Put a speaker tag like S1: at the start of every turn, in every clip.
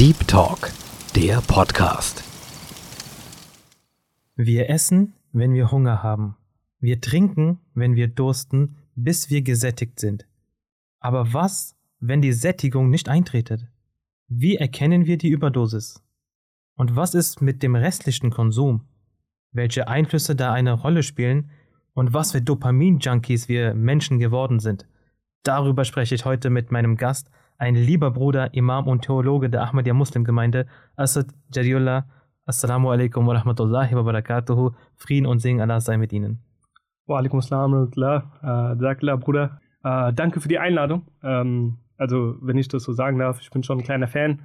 S1: Deep Talk, der Podcast.
S2: Wir essen, wenn wir Hunger haben. Wir trinken, wenn wir dursten, bis wir gesättigt sind. Aber was, wenn die Sättigung nicht eintretet? Wie erkennen wir die Überdosis? Und was ist mit dem restlichen Konsum? Welche Einflüsse da eine Rolle spielen und was für Dopamin-Junkies wir Menschen geworden sind? Darüber spreche ich heute mit meinem Gast, ein lieber Bruder, Imam und Theologe der Ahmadiyya Muslimgemeinde, Asad Jariullah. Assalamu alaikum wa rahmatullahi wa barakatuhu. Frieden und Segen Allah sei mit Ihnen.
S3: Wa alaikum assalam wa rahmatullah. Äh, Bruder. Äh, danke für die Einladung. Ähm, also, wenn ich das so sagen darf, ich bin schon ein kleiner Fan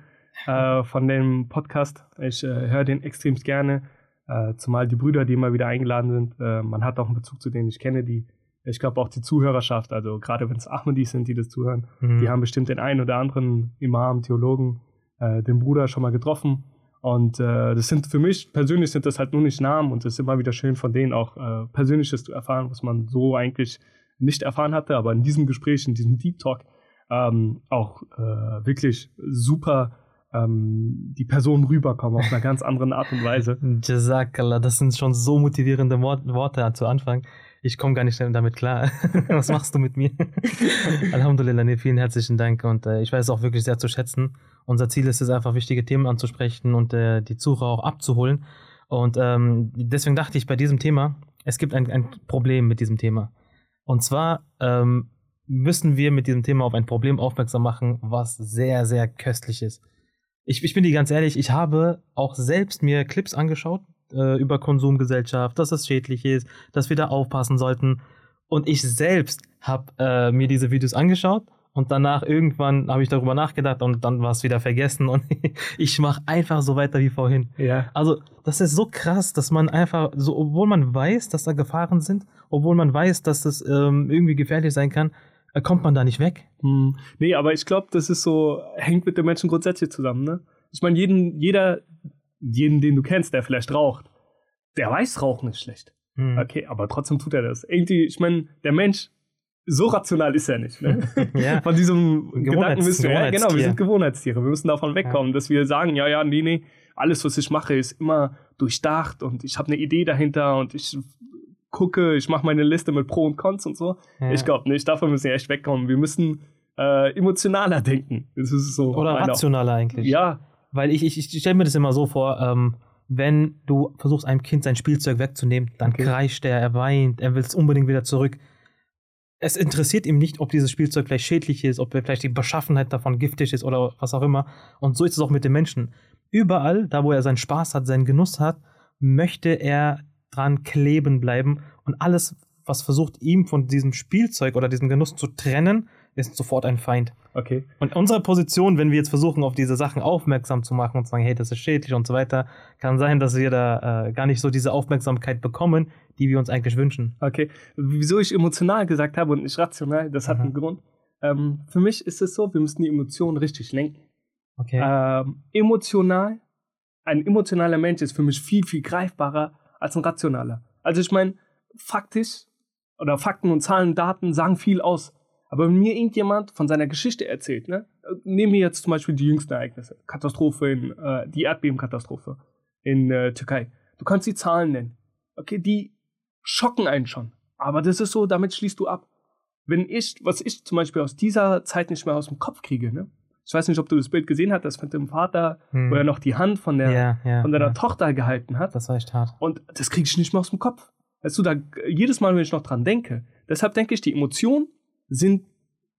S3: äh, von dem Podcast. Ich äh, höre den extrem gerne. Äh, zumal die Brüder, die immer wieder eingeladen sind, äh, man hat auch einen Bezug zu denen ich kenne, die ich glaube auch die Zuhörerschaft, also gerade wenn es Ahmadis sind, die das zuhören, mhm. die haben bestimmt den einen oder anderen Imam, Theologen, äh, den Bruder schon mal getroffen. Und äh, das sind für mich persönlich sind das halt nur nicht Namen und es ist immer wieder schön von denen auch äh, Persönliches zu erfahren, was man so eigentlich nicht erfahren hatte, aber in diesem Gespräch, in diesem Deep Talk ähm, auch äh, wirklich super ähm, die Person rüberkommen auf einer ganz anderen Art und Weise.
S2: Jazakallah, das sind schon so motivierende Worte zu Anfang ich komme gar nicht damit klar. Was machst du mit mir? Alhamdulillah, nee, vielen herzlichen Dank und äh, ich weiß es auch wirklich sehr zu schätzen. Unser Ziel ist es einfach, wichtige Themen anzusprechen und äh, die Zuhörer auch abzuholen. Und ähm, deswegen dachte ich bei diesem Thema, es gibt ein, ein Problem mit diesem Thema. Und zwar ähm, müssen wir mit diesem Thema auf ein Problem aufmerksam machen, was sehr, sehr köstlich ist. Ich, ich bin dir ganz ehrlich, ich habe auch selbst mir Clips angeschaut, äh, über Konsumgesellschaft, dass es schädlich ist, dass wir da aufpassen sollten. Und ich selbst habe äh, mir diese Videos angeschaut und danach irgendwann habe ich darüber nachgedacht und dann war es wieder vergessen und ich mache einfach so weiter wie vorhin.
S3: Ja.
S2: Also das ist so krass, dass man einfach, so, obwohl man weiß, dass da Gefahren sind, obwohl man weiß, dass das ähm, irgendwie gefährlich sein kann, äh, kommt man da nicht weg.
S3: Hm. Nee, aber ich glaube, das ist so, hängt mit den Menschen grundsätzlich zusammen, ne? Ich meine, jeden, jeder, jeden, den du kennst, der vielleicht raucht, der weiß, Rauchen ist schlecht. Hm. Okay, aber trotzdem tut er das. Irgendwie, ich meine, der Mensch, so rational ist er nicht. Ne? ja. Von diesem Gedanken müssen wir, ja, genau, wir sind Gewohnheitstiere. Wir müssen davon wegkommen, ja. dass wir sagen, ja, ja, nee, nee, alles, was ich mache, ist immer durchdacht und ich habe eine Idee dahinter und ich gucke, ich mache meine Liste mit Pro und Cons und so. Ja. Ich glaube nicht, davon müssen wir echt wegkommen. Wir müssen äh, emotionaler denken. Das ist so.
S2: Oder rationaler eigentlich.
S3: Ja,
S2: weil ich, ich, ich stelle mir das immer so vor, ähm, wenn du versuchst, einem Kind sein Spielzeug wegzunehmen, dann okay. kreischt er, er weint, er will es unbedingt wieder zurück. Es interessiert ihm nicht, ob dieses Spielzeug vielleicht schädlich ist, ob vielleicht die Beschaffenheit davon giftig ist oder was auch immer. Und so ist es auch mit den Menschen. Überall, da wo er seinen Spaß hat, seinen Genuss hat, möchte er dran kleben bleiben und alles, was versucht, ihm von diesem Spielzeug oder diesem Genuss zu trennen, ist sofort ein Feind.
S3: Okay.
S2: Und unsere Position, wenn wir jetzt versuchen, auf diese Sachen aufmerksam zu machen und sagen, hey, das ist schädlich und so weiter, kann sein, dass wir da äh, gar nicht so diese Aufmerksamkeit bekommen, die wir uns eigentlich wünschen.
S3: Okay. Wieso ich emotional gesagt habe und nicht rational, das hat Aha. einen Grund. Ähm, für mich ist es so, wir müssen die Emotionen richtig lenken.
S2: Okay.
S3: Ähm, emotional, ein emotionaler Mensch ist für mich viel, viel greifbarer als ein rationaler. Also ich meine, faktisch oder Fakten und Zahlen, Daten sagen viel aus. Aber wenn mir irgendjemand von seiner Geschichte erzählt, ne, nehmen wir jetzt zum Beispiel die jüngsten Ereignisse, Katastrophe in, äh, die Erdbebenkatastrophe in äh, Türkei. Du kannst die Zahlen nennen. Okay, die schocken einen schon. Aber das ist so, damit schließt du ab. Wenn ich, was ich zum Beispiel aus dieser Zeit nicht mehr aus dem Kopf kriege, ne? Ich weiß nicht, ob du das Bild gesehen hast, das mit dem Vater, hm. wo er noch die Hand von der,
S2: ja, ja,
S3: von deiner ja. Tochter gehalten hat.
S2: Das war echt hart.
S3: Und das kriege ich nicht mehr aus dem Kopf. Weißt du, da, jedes Mal, wenn ich noch dran denke. Deshalb denke ich, die Emotion sind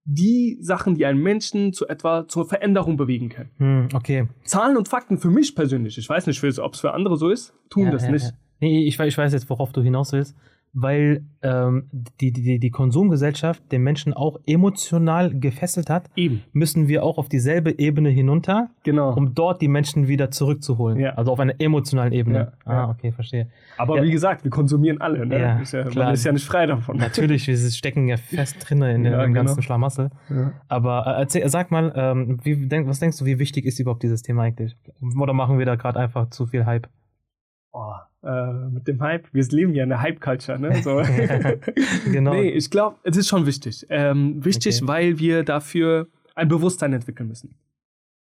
S3: die Sachen, die einen Menschen zu etwa zur Veränderung bewegen können.
S2: Hm, okay.
S3: Zahlen und Fakten für mich persönlich, ich weiß nicht, ob es für andere so ist, tun ja, das ja, nicht. Ja.
S2: Nee, ich, ich weiß jetzt, worauf du hinaus willst weil ähm, die, die, die Konsumgesellschaft den Menschen auch emotional gefesselt hat,
S3: Eben.
S2: müssen wir auch auf dieselbe Ebene hinunter,
S3: genau.
S2: um dort die Menschen wieder zurückzuholen.
S3: Ja.
S2: Also auf einer emotionalen Ebene.
S3: Ja, ah,
S2: okay, verstehe.
S3: Aber
S2: ja.
S3: wie gesagt, wir konsumieren alle. Ne?
S2: Ja,
S3: ist ja, man ist ja nicht frei davon.
S2: Natürlich, wir stecken ja fest drin in ja, dem genau. ganzen Schlamassel. Aber äh, erzähl, sag mal, ähm, wie, denk, was denkst du, wie wichtig ist überhaupt dieses Thema eigentlich? Oder machen wir da gerade einfach zu viel Hype?
S3: Oh, äh, mit dem Hype. Wir leben ja in der Hype-Culture, ne? So.
S2: genau.
S3: Nee, ich glaube, es ist schon wichtig. Ähm, wichtig, okay. weil wir dafür ein Bewusstsein entwickeln müssen.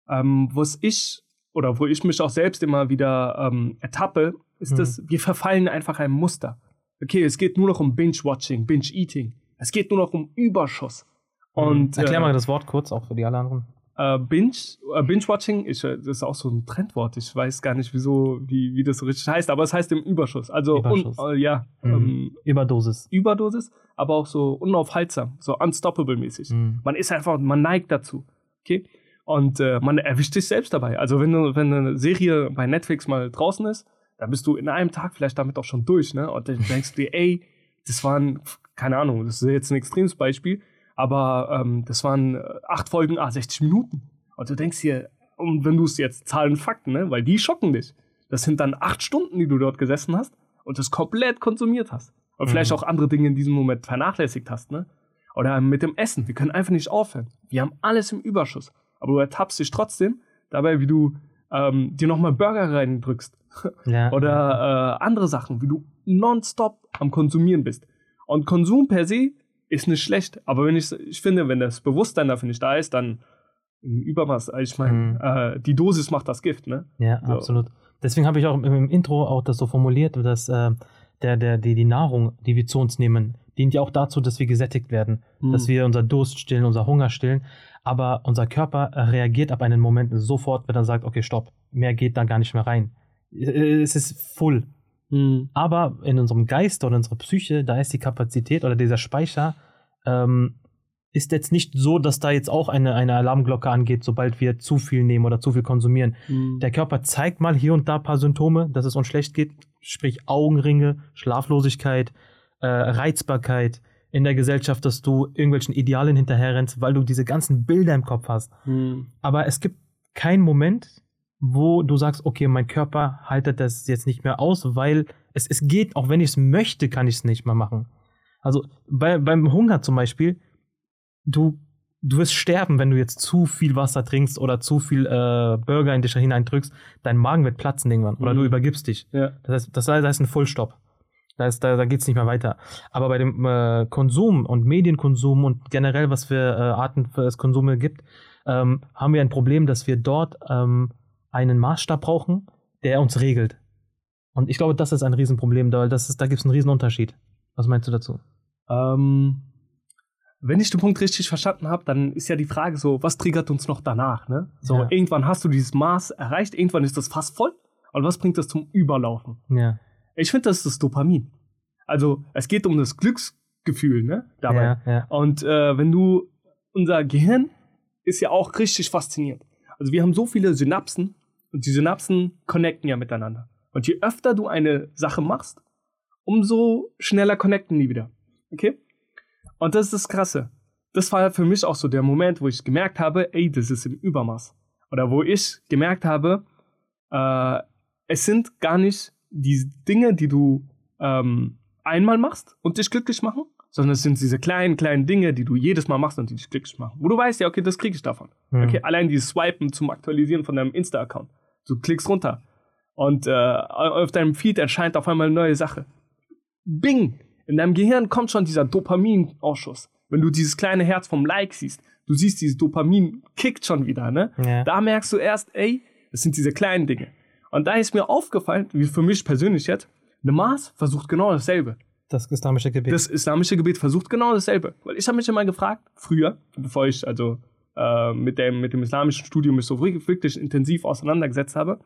S3: ähm, was ich oder wo ich mich auch selbst immer wieder ähm, ertappe, ist
S2: Mhm.
S3: dass wir verfallen einfach einem Muster. Okay, es geht nur noch um Binge-Watching, Binge-Eating. Es geht nur noch um Überschuss. Und
S2: Erklär
S3: äh,
S2: mal das Wort kurz, auch für die alle anderen.
S3: Äh, Binge, äh, Binge-Watching, ich, das ist auch so ein Trendwort. Ich weiß gar nicht, wieso, wie, wie das so richtig heißt, aber es heißt im Überschuss. Also,
S2: Überschuss.
S3: Un, äh, ja,
S2: Mhm.
S3: ähm,
S2: Überdosis.
S3: Überdosis, aber auch so unaufhaltsam, so unstoppable-mäßig.
S2: Mhm.
S3: Man ist einfach, man neigt dazu. Okay? Und äh, man erwischt sich selbst dabei. Also, wenn, du, wenn eine Serie bei Netflix mal draußen ist, dann bist du in einem Tag vielleicht damit auch schon durch, ne? Und dann denkst du dir, ey, das waren, keine Ahnung, das ist jetzt ein extremes Beispiel, aber ähm, das waren äh, acht Folgen, ah, 60 Minuten. Und du denkst dir, und wenn du es jetzt Zahlen, Fakten, ne? Weil die schocken dich. Das sind dann acht Stunden, die du dort gesessen hast und das komplett konsumiert hast. Und
S2: Mhm.
S3: vielleicht auch andere Dinge in diesem Moment vernachlässigt hast, ne? Oder mit dem Essen. Wir können einfach nicht aufhören. Wir haben alles im Überschuss. Aber du ertappst dich trotzdem dabei, wie du ähm, dir nochmal Burger reindrückst.
S2: Ja.
S3: Oder äh, andere Sachen, wie du nonstop am Konsumieren bist. Und Konsum per se ist nicht schlecht. Aber wenn ich, ich finde, wenn das Bewusstsein dafür nicht da ist, dann im Übermaß, ich meine,
S2: Mhm.
S3: äh, die Dosis macht das Gift, ne?
S2: Ja,
S3: So.
S2: absolut. Deswegen habe ich auch im, im Intro auch das so formuliert, dass äh, der, der, die, die Nahrung, die wir zu uns nehmen, dient ja auch dazu, dass wir gesättigt werden,
S3: Mhm.
S2: dass wir unser Durst stillen, unser Hunger stillen. Aber unser Körper reagiert ab einem Moment sofort, wenn er sagt, okay, stopp, mehr geht da gar nicht mehr rein. Äh, Es ist full.
S3: Mhm.
S2: Aber in unserem Geist oder unserer Psyche, da ist die Kapazität oder dieser Speicher, ähm, ist jetzt nicht so, dass da jetzt auch eine, eine Alarmglocke angeht, sobald wir zu viel nehmen oder zu viel konsumieren.
S3: Mhm.
S2: Der Körper zeigt mal hier und da ein paar Symptome, dass es uns schlecht geht, sprich Augenringe, Schlaflosigkeit, äh, Reizbarkeit in der Gesellschaft, dass du irgendwelchen Idealen hinterherrennst, weil du diese ganzen Bilder im Kopf hast.
S3: Mhm.
S2: Aber es gibt keinen Moment, wo du sagst, okay, mein Körper haltet das jetzt nicht mehr aus, weil es, es geht, auch wenn ich es möchte, kann ich es nicht mehr machen. Also bei, beim Hunger zum Beispiel, du, du wirst sterben, wenn du jetzt zu viel Wasser trinkst oder zu viel äh, Burger in dich hineindrückst. Dein Magen wird platzen irgendwann oder
S3: Mhm.
S2: du übergibst dich.
S3: Ja.
S2: Das heißt, das heißt, ein Fullstop. Da, ist, da, da geht es nicht mehr weiter. Aber bei dem äh, Konsum und Medienkonsum und generell, was für äh, Arten für das Konsume gibt, ähm, haben wir ein Problem, dass wir dort ähm, einen Maßstab brauchen, der uns regelt. Und ich glaube, das ist ein Riesenproblem, da, das ist, da gibt es einen Riesenunterschied. Was meinst du dazu?
S3: Ähm, wenn ich den Punkt richtig verstanden habe, dann ist ja die Frage so, was triggert uns noch danach? Ne? So,
S2: Ja.
S3: irgendwann hast du dieses Maß erreicht, irgendwann ist das fast voll. Und was bringt das zum Überlaufen?
S2: Ja.
S3: Ich finde, das ist das Dopamin. Also, es geht um das Glücksgefühl, ne? Dabei.
S2: Ja.
S3: Und äh, wenn du, unser Gehirn ist ja auch richtig faszinierend. Also, wir haben so viele Synapsen und die Synapsen connecten ja miteinander. Und je öfter du eine Sache machst, umso schneller connecten die wieder. Okay? Und das ist das Krasse. Das war für mich auch so der Moment, wo ich gemerkt habe, ey, das ist im Übermaß. Oder wo ich gemerkt habe, äh, es sind gar nicht die Dinge, die du ähm, einmal machst und dich glücklich machen, sondern es sind diese kleinen, kleinen Dinge, die du jedes Mal machst und die dich glücklich machen. Wo du weißt, ja, okay, das kriege ich davon.
S2: Hm.
S3: Okay, allein dieses Swipen zum Aktualisieren von deinem Insta-Account. Du klickst runter und äh, auf deinem Feed erscheint auf einmal eine neue Sache. Bing! In deinem Gehirn kommt schon dieser Dopaminausschuss. Wenn du dieses kleine Herz vom Like siehst, du siehst, dieses Dopamin kickt schon wieder, ne?
S2: Ja.
S3: Da merkst du erst, ey, das sind diese kleinen Dinge. Und da ist mir aufgefallen, wie für mich persönlich jetzt, eine Maß versucht genau dasselbe.
S2: Das islamische Gebet.
S3: Das islamische Gebet versucht genau dasselbe. Weil ich habe mich immer gefragt, früher, bevor ich also äh, mit, dem, mit dem islamischen Studium mich so wirklich, intensiv auseinandergesetzt habe,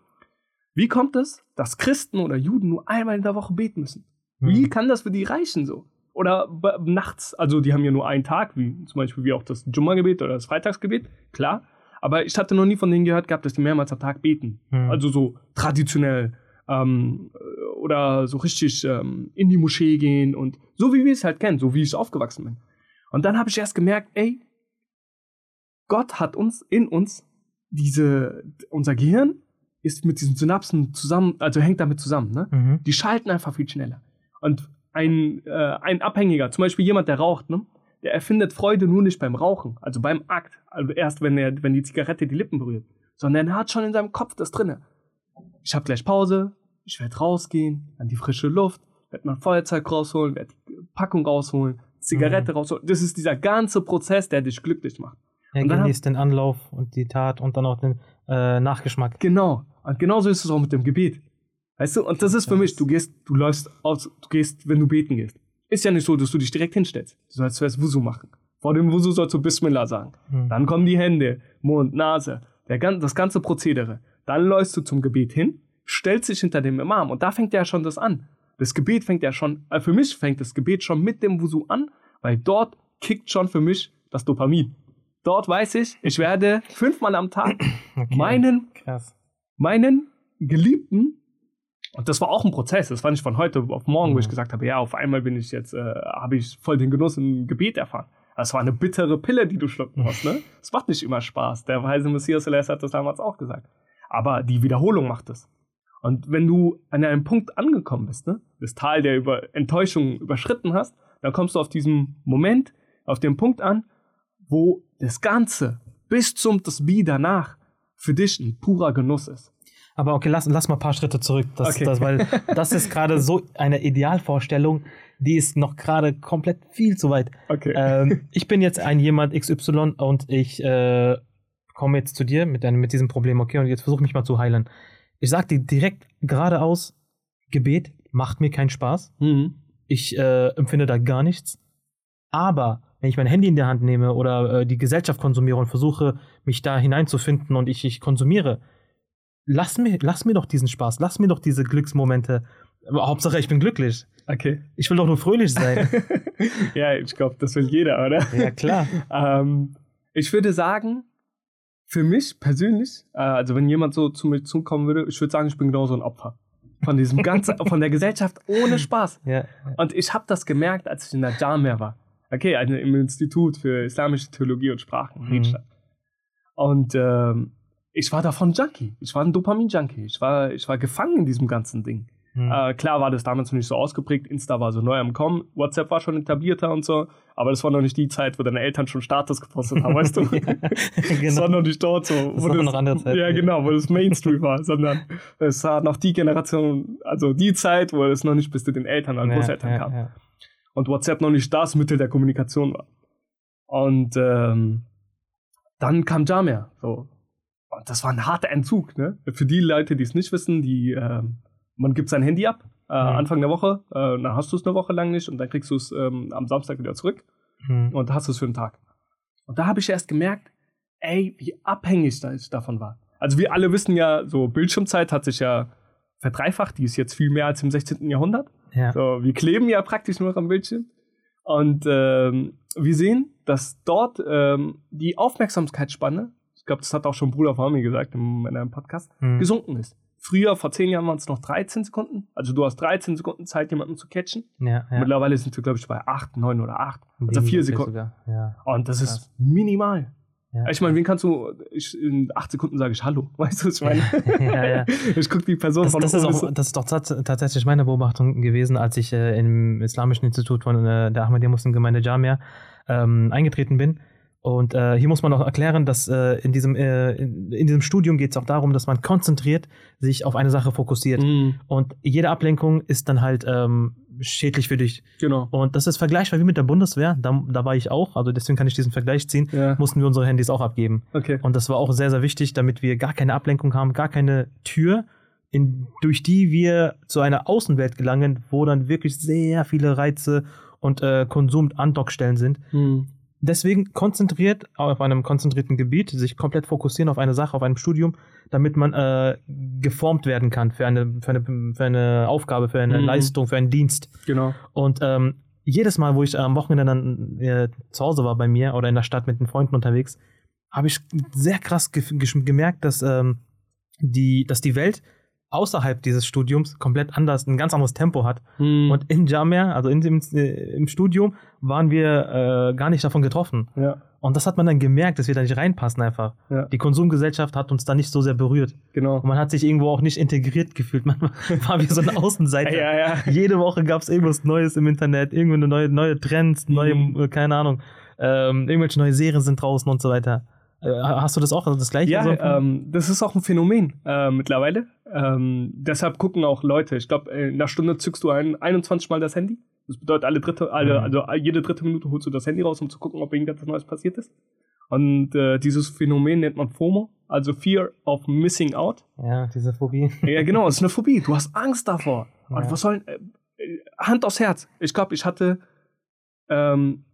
S3: wie kommt es, dass Christen oder Juden nur einmal in der Woche beten müssen?
S2: Hm.
S3: Wie kann das für die reichen so? Oder nachts, also die haben ja nur einen Tag, wie zum Beispiel wie auch das Jumma-Gebet oder das Freitagsgebet, klar. Aber ich hatte noch nie von denen gehört gehabt, dass die mehrmals am Tag beten.
S2: Hm.
S3: Also so traditionell ähm, oder so richtig ähm, in die Moschee gehen und so wie wir es halt kennen, so wie ich aufgewachsen bin. Und dann habe ich erst gemerkt, ey, Gott hat uns in uns diese, unser Gehirn ist mit diesen Synapsen zusammen, also hängt damit zusammen, ne?
S2: Mhm.
S3: Die schalten einfach viel schneller. Und ein, äh, ein Abhängiger, zum Beispiel jemand, der raucht, ne? der erfindet Freude nur nicht beim Rauchen, also beim Akt, also erst wenn, er, wenn die Zigarette die Lippen berührt, sondern er hat schon in seinem Kopf das drinne. Ich habe gleich Pause, ich werde rausgehen, an die frische Luft, werde mein Feuerzeug rausholen, werde die Packung rausholen, Zigarette rausholen. Das ist dieser ganze Prozess, der dich glücklich macht.
S2: Er
S3: Und dann
S2: genießt den Anlauf und die Tat und dann auch den, äh, Nachgeschmack.
S3: Genau. Und genauso ist es auch mit dem Gebet. Weißt du, und das ist für mich, du gehst, du läufst aus, du gehst, wenn du beten gehst. Ist ja nicht so, dass du dich direkt hinstellst. Du sollst zuerst Wusu machen. Vor dem Wusu sollst du Bismillah sagen.
S2: Hm.
S3: Dann kommen die Hände, Mund, Nase, der, das ganze Prozedere. Dann läufst du zum Gebet hin, stellst dich hinter dem Imam und da fängt ja schon das an. Das Gebet fängt ja schon, äh, für mich fängt das Gebet schon mit dem Wusu an, weil dort kickt schon für mich das Dopamin. Dort weiß ich, ich werde fünfmal am Tag
S2: Okay.
S3: meinen
S2: Krass.
S3: meinen Geliebten, und das war auch ein Prozess, das war nicht von heute auf morgen, wo ich
S2: Mhm.
S3: gesagt habe, ja, auf einmal bin ich jetzt, äh, habe ich voll den Genuss im Gebet erfahren. Das war eine bittere Pille, die du schlucken musst, ne? Es macht nicht immer Spaß. Der weise Messias Celeste hat das damals auch gesagt. Aber die Wiederholung macht es. Und wenn du an einem Punkt angekommen bist, ne, das Tal der über Enttäuschung überschritten hast, dann kommst du auf diesen Moment, auf den Punkt an, wo das Ganze bis zum Tasbih danach für dich ein purer Genuss ist.
S2: Aber okay, lass, lass mal ein paar Schritte zurück. Das,
S3: Okay.
S2: das, weil das ist gerade so eine Idealvorstellung, die ist noch gerade komplett viel zu weit.
S3: Okay.
S2: ähm, ich bin jetzt ein jemand XY und ich äh, komme jetzt zu dir mit, einem, mit diesem Problem, okay, und jetzt versuche mich mal zu heilen. Ich sag dir direkt geradeaus, Gebet macht mir keinen Spaß.
S3: Mhm.
S2: Ich äh, empfinde da gar nichts. Aber wenn ich mein Handy in der Hand nehme oder äh, die Gesellschaft konsumiere und versuche, mich da hineinzufinden und ich, ich konsumiere, lass mir, lass mir doch diesen Spaß, lass mir doch diese Glücksmomente. Aber Hauptsache, ich bin glücklich.
S3: Okay.
S2: Ich will doch nur fröhlich sein.
S3: ja, ich glaube, das will jeder, oder?
S2: ja, klar.
S3: Ähm, ich würde sagen, für mich persönlich, äh, also wenn jemand so zu mir zukommen würde, ich würde sagen, ich bin genauso ein Opfer. Von diesem ganzen, von der Gesellschaft ohne Spaß.
S2: Ja.
S3: Und ich habe das gemerkt, als ich in der Jamia war. Okay, also im Institut für Islamische Theologie und Sprachen in
S2: Mhm.
S3: Riedstadt. Und ähm, ich war davon Junkie. Ich war ein Dopamin-Junkie. Ich war, ich war gefangen in diesem ganzen Ding.
S2: Hm.
S3: Äh, klar war das damals noch nicht so ausgeprägt. Insta war so neu am Kommen. WhatsApp war schon etablierter und so. Aber das war noch nicht die Zeit, wo deine Eltern schon Status gepostet haben, weißt du? Das war
S2: genau.
S3: noch nicht dort so.
S2: Das
S3: wo
S2: war noch andere Zeit.
S3: Ja, genau, wo das Mainstream war. Sondern es war noch die Generation, also die Zeit, wo es noch nicht bis zu den Eltern oder Großeltern
S2: ja,
S3: kam
S2: ja.
S3: Und WhatsApp noch nicht das Mittel der Kommunikation war. Und ähm, dann kam Jamia. So. Und das war ein harter Entzug. Ne? Für die Leute, die es nicht wissen, die, ähm, man gibt sein Handy ab äh,
S2: Mhm.
S3: Anfang der Woche, äh, dann hast du es eine Woche lang nicht und dann kriegst du es ähm, am Samstag wieder zurück
S2: Hm.
S3: und hast es für einen Tag. Und da habe ich erst gemerkt, ey, wie abhängig ich davon war. Also wir alle wissen ja, so Bildschirmzeit hat sich ja verdreifacht, die ist jetzt viel mehr als im 16. Jahrhundert.
S2: ja.
S3: So, wir kleben ja praktisch nur noch am Bildschirm. Und ähm, wir sehen, dass dort ähm, die Aufmerksamkeitsspanne, ich glaube, das hat auch schon Bruder von mir gesagt in, in einem Podcast,
S2: Hm.
S3: gesunken ist. Früher, vor zehn Jahren, waren es noch 13 Sekunden. Also du hast 13 Sekunden Zeit, jemanden zu catchen.
S2: Ja, ja.
S3: Mittlerweile sind wir, glaube ich, bei 8, 9 oder 8. Also
S2: Weniger
S3: vier
S2: vielleicht
S3: Sekunden.
S2: Sogar. Ja.
S3: Und das
S2: Krass.
S3: ist minimal.
S2: Ja.
S3: Ich meine, wen kannst du, ich, in 8 Sekunden sage ich Hallo. Weißt du, was ich meine?
S2: Ja, ja.
S3: Ich gucke die Person
S2: Das,
S3: von
S2: das, ist auch, das ist doch tats tatsächlich meine Beobachtung gewesen, als ich äh, im Islamischen Institut von äh, der Ahmadiyya Muslim Gemeinde Jamia ähm, eingetreten bin. Und äh, hier muss man auch erklären, dass äh, in, diesem, äh, in, in diesem Studium geht es auch darum, dass man konzentriert sich auf eine Sache fokussiert.
S3: Mhm,
S2: Und jede Ablenkung ist dann halt ähm, schädlich für dich.
S3: genau.
S2: Und das ist vergleichbar wie mit der Bundeswehr. Da, da war ich auch, also deswegen kann ich diesen Vergleich ziehen.
S3: Ja,
S2: Mussten wir unsere Handys auch abgeben.
S3: okay.
S2: Und das war auch sehr, sehr wichtig, damit wir gar keine Ablenkung haben, gar keine Tür, in, durch die wir zu einer Außenwelt gelangen, wo dann wirklich sehr viele Reize und äh, Konsum-Andockstellen sind.
S3: Mhm.
S2: Deswegen konzentriert auf einem konzentrierten Gebiet, sich komplett fokussieren auf eine Sache, auf einem Studium, damit man äh, geformt werden kann für eine, für eine, für eine Aufgabe, für eine
S3: Mhm.
S2: Leistung, für einen Dienst.
S3: Genau.
S2: Und ähm, jedes Mal, wo ich am Wochenende dann äh, zu Hause war bei mir oder in der Stadt mit den Freunden unterwegs, habe ich sehr krass ge ge gemerkt, dass, ähm, die, dass die Welt außerhalb dieses Studiums komplett anders, ein ganz anderes Tempo hat.
S3: Mhm.
S2: Und in Jamia, also in dem, äh, im Studium, waren wir äh, gar nicht davon getroffen.
S3: ja,
S2: Und das hat man dann gemerkt, dass wir da nicht reinpassen einfach.
S3: ja,
S2: Die Konsumgesellschaft hat uns da nicht so sehr berührt.
S3: genau.
S2: Und man hat sich irgendwo auch nicht integriert gefühlt. Man war wie so eine Außenseiter.
S3: Ja, ja.
S2: Jede Woche gab es irgendwas Neues im Internet, irgendwelche neue, neue Trends, neue,
S3: Mhm.
S2: keine Ahnung, ähm, irgendwelche neue Serien sind draußen und so weiter. Äh, hast du das auch, also das gleiche?
S3: Ja, ähm, das ist auch ein Phänomen äh, mittlerweile. Ähm, deshalb gucken auch Leute. Ich glaube, in einer Stunde zückst du ein, 21 Mal das Handy. Das bedeutet, alle dritte, alle,
S2: Mhm.
S3: also jede dritte Minute holst du das Handy raus, um zu gucken, ob irgendetwas Neues passiert ist. Und äh, dieses Phänomen nennt man FOMO, also Fear of Missing Out.
S2: Ja, diese Phobie.
S3: Ja, genau, es ist eine Phobie. Du hast Angst davor. Und
S2: Ja.
S3: was soll. Äh, äh, Hand aufs Herz. Ich glaube, ich hatte ähm,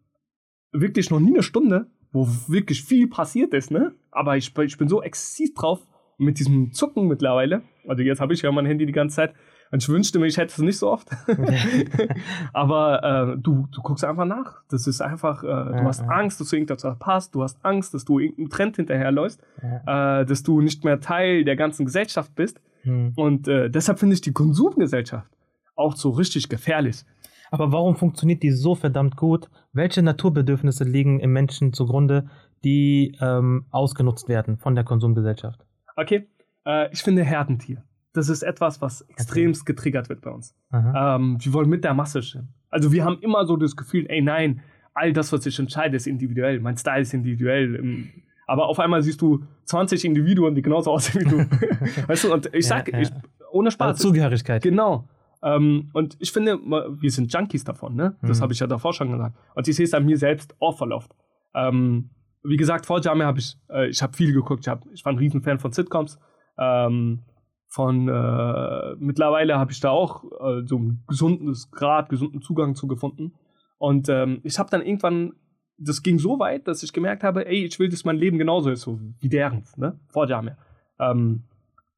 S3: wirklich noch nie eine Stunde, wo wirklich viel passiert ist, ne? Aber ich, ich bin so exzessiv drauf mit diesem Zucken mittlerweile. Also jetzt habe ich ja mein Handy die ganze Zeit. Und ich wünschte mir, ich hätte es nicht so oft. Aber äh, du, du guckst einfach nach. Das ist einfach, äh, du
S2: Ja,
S3: hast
S2: ja.
S3: Angst, dass du irgendwas verpasst. Du hast Angst, dass du irgendeinem Trend hinterherläufst.
S2: Ja.
S3: Äh, dass du nicht mehr Teil der ganzen Gesellschaft bist.
S2: Hm.
S3: Und äh, deshalb finde ich die Konsumgesellschaft auch so richtig gefährlich.
S2: Aber warum funktioniert die so verdammt gut? Welche Naturbedürfnisse liegen im Menschen zugrunde, die ähm, ausgenutzt werden von der Konsumgesellschaft?
S3: Okay, äh, ich finde Herdentier. Das ist etwas, was extremst getriggert wird bei uns. Ähm, wir wollen mit der Masse stimmen. Also wir haben immer so das Gefühl, ey nein, all das, was ich entscheide, ist individuell. Mein Style ist individuell. Ähm, Aber auf einmal siehst du 20 Individuen, die genauso aussehen wie du. weißt du, und ich
S2: Ja,
S3: sag,
S2: ja.
S3: Ich, ohne
S2: Also
S3: Spaß.
S2: Zugehörigkeit.
S3: Genau. Ähm, und ich finde, wir sind Junkies davon, ne? Das
S2: Mhm.
S3: habe ich ja davor schon gesagt. Und ich sehe es an mir selbst auch voll oft. Ähm, wie gesagt, vor Jamie habe ich, äh, ich habe viel geguckt. Ich, hab, ich war ein Riesenfan von Sitcoms. Ähm, von äh, mittlerweile habe ich da auch äh, so einen gesundes Grad, gesunden Zugang zu gefunden. Und ähm, ich habe dann irgendwann, das ging so weit, dass ich gemerkt habe, ey, ich will, dass mein Leben genauso ist, so wie derens, ne? Vor Jamie. Ähm,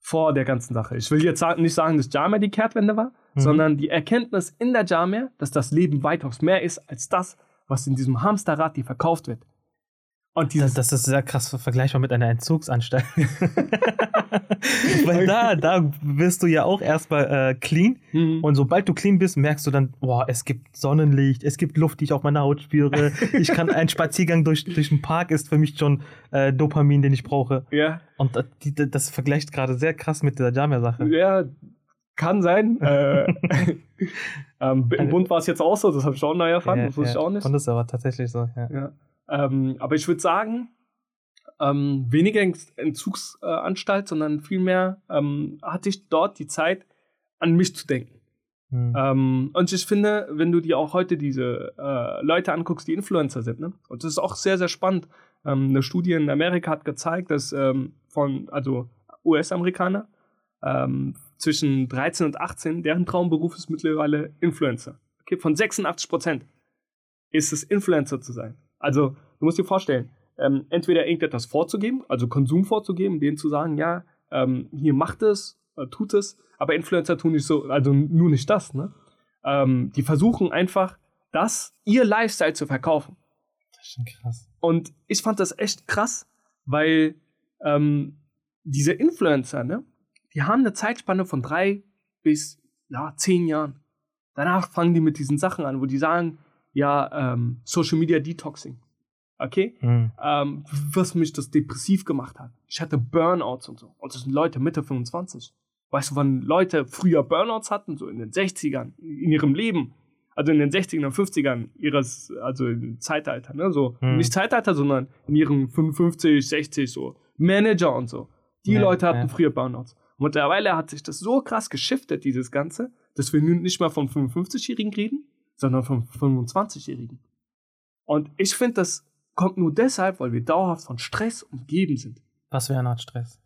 S3: vor der ganzen Sache. Ich will jetzt nicht sagen, dass Jamia die Kehrtwende war,
S2: Mhm.
S3: sondern die Erkenntnis in der Jamia, dass das Leben weitaus mehr ist als das, was in diesem Hamsterrad dir verkauft wird. Und
S2: Das,
S3: dieses,
S2: das ist sehr krass vergleichbar mit einer Entzugsanstalt. Weil da, da wirst du ja auch erstmal äh, clean
S3: Mhm.
S2: und sobald du clean bist, merkst du dann, boah, es gibt Sonnenlicht, es gibt Luft, die ich auf meiner Haut spüre. Ich kann, ein Spaziergang durch, durch den Park ist für mich schon äh, Dopamin, den ich brauche.
S3: ja,
S2: Und das, das vergleicht gerade sehr krass mit dieser Jamia-Sache.
S3: ja, kann sein. äh, ähm, Im Bund war es jetzt auch so, das habe ich auch neu erfahren, das wusste ich auch nicht.
S2: Und das aber tatsächlich so, ja.
S3: Ja. Ähm, aber ich würde sagen, ähm, weniger Ent- Entzugsanstalt, sondern vielmehr ähm, hatte ich dort die Zeit, an mich zu denken.
S2: Hm.
S3: Ähm, und ich finde, wenn du dir auch heute diese äh, Leute anguckst, die Influencer sind, ne? und das ist auch sehr, sehr spannend. Ähm, eine Studie in Amerika hat gezeigt, dass ähm, von, also US-Amerikaner, ähm, zwischen 13 und 18, deren Traumberuf ist mittlerweile Influencer. Okay, von 86 Prozent ist es Influencer zu sein. Also, du musst dir vorstellen, ähm, entweder irgendetwas vorzugeben, also Konsum vorzugeben, denen zu sagen, ja, ähm, hier macht es, äh, tut es, aber Influencer tun nicht so, also nur nicht das, ne? Ähm, die versuchen einfach, das, ihr Lifestyle zu verkaufen.
S2: Das ist schon krass.
S3: Und ich fand das echt krass, weil ähm, diese Influencer, ne, die haben eine Zeitspanne von drei bis ja, zehn Jahren. Danach fangen die mit diesen Sachen an, wo die sagen, ja, ähm, Social Media Detoxing. Okay?
S2: Hm.
S3: Ähm, was mich das depressiv gemacht hat. Ich hatte Burnouts und so. Und das sind Leute Mitte 25. Weißt du, wann Leute früher Burnouts hatten, so in den 60ern, in ihrem Leben, also in den 60ern und 50ern ihres, also im Zeitalter, ne, so,
S2: Hm.
S3: nicht Zeitalter, sondern in ihren 55, 60, so, Manager und so. Die
S2: Ja,
S3: Leute hatten
S2: ja.
S3: früher Burnouts. Mittlerweile hat sich das so krass geschiftet, dieses Ganze, dass wir nun nicht mehr von 55-Jährigen reden, sondern von 25-Jährigen. Und ich finde, das kommt nur deshalb, weil wir dauerhaft von Stress umgeben sind.
S2: Was für eine Art Stress.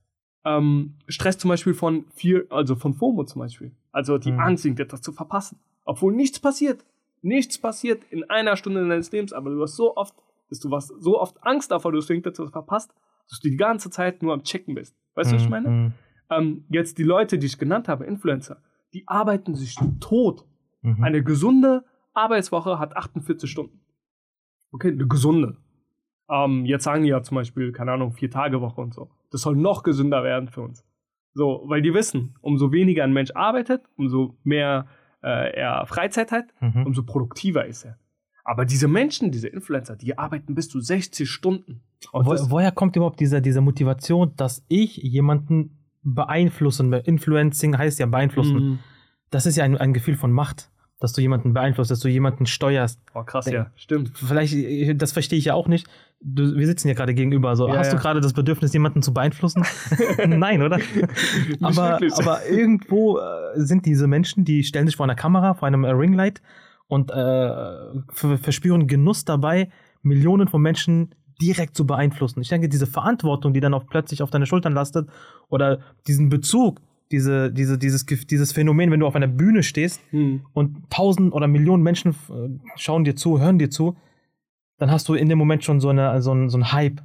S3: Ähm, Stress zum Beispiel von viel, also von FOMO zum Beispiel. Also die
S2: Mhm.
S3: Angst, irgendetwas zu verpassen. Obwohl nichts passiert. Nichts passiert in einer Stunde deines Lebens, aber du hast so oft, dass du hast so oft Angst davor, dass du irgendetwas verpasst, dass du die ganze Zeit nur am Checken bist. Weißt du, was ich
S2: Hm,
S3: meine?
S2: hm,
S3: Ähm, jetzt die Leute, die ich genannt habe, Influencer, die arbeiten sich tot.
S2: mhm.
S3: Eine gesunde Arbeitswoche hat 48 Stunden. Okay, eine gesunde. Ähm, jetzt sagen die ja zum Beispiel, keine Ahnung, vier Tage Woche und so. Das soll noch gesünder werden für uns. So, weil die wissen, umso weniger ein Mensch arbeitet, umso mehr äh, er Freizeit hat,
S2: Mhm.
S3: umso produktiver ist er. Aber diese Menschen, diese Influencer, die arbeiten bis zu 60 Stunden. Und
S2: Wo, woher kommt überhaupt diese, diese Motivation, dass ich jemanden beeinflussen will? Influencing heißt ja beeinflussen.
S3: Mhm.
S2: Das ist ja ein, ein Gefühl von Macht, dass du jemanden beeinflusst, dass du jemanden steuerst.
S3: Oh, krass, ja, stimmt.
S2: Vielleicht, äh, das verstehe ich ja auch nicht. Du, wir sitzen ja gerade gegenüber. So,
S3: Ja,
S2: hast du
S3: ja.
S2: gerade das Bedürfnis, jemanden zu beeinflussen? Nein, oder? aber, aber irgendwo äh, sind diese Menschen, die stellen sich vor einer Kamera, vor einem äh, Ringlight und äh, ver- verspüren Genuss dabei, Millionen von Menschen direkt zu beeinflussen. Ich denke, diese Verantwortung, die dann auch plötzlich auf deine Schultern lastet, oder diesen Bezug, diese, diese, dieses, dieses Phänomen, wenn du auf einer Bühne stehst
S3: Hm.
S2: und tausend oder Millionen Menschen äh, schauen dir zu, hören dir zu, dann hast du in dem Moment schon so, eine, so, ein, so ein Hype.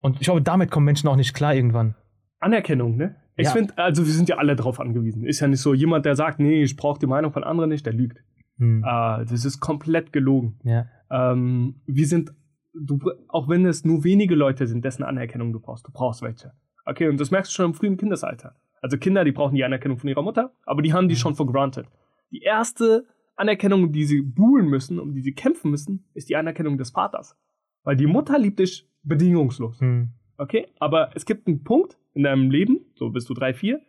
S2: Und ich glaube, damit kommen Menschen auch nicht klar irgendwann.
S3: Anerkennung, ne? Ich
S2: Ja.
S3: finde, also wir sind ja alle drauf angewiesen. Ist ja nicht so, jemand, der sagt, nee, ich brauche die Meinung von anderen nicht, der lügt.
S2: Hm.
S3: Ah, das ist komplett gelogen.
S2: Ja.
S3: Ähm, wir sind, du, auch wenn es nur wenige Leute sind, dessen Anerkennung du brauchst, du brauchst welche. Okay, und das merkst du schon im frühen Kindesalter. Also Kinder, die brauchen die Anerkennung von ihrer Mutter, aber die haben die schon for granted. Die erste Anerkennung, die sie buhlen müssen, um die sie kämpfen müssen, ist die Anerkennung des Vaters. Weil die Mutter liebt dich bedingungslos.
S2: Hm.
S3: Okay, aber es gibt einen Punkt in deinem Leben, so bist du drei, vier,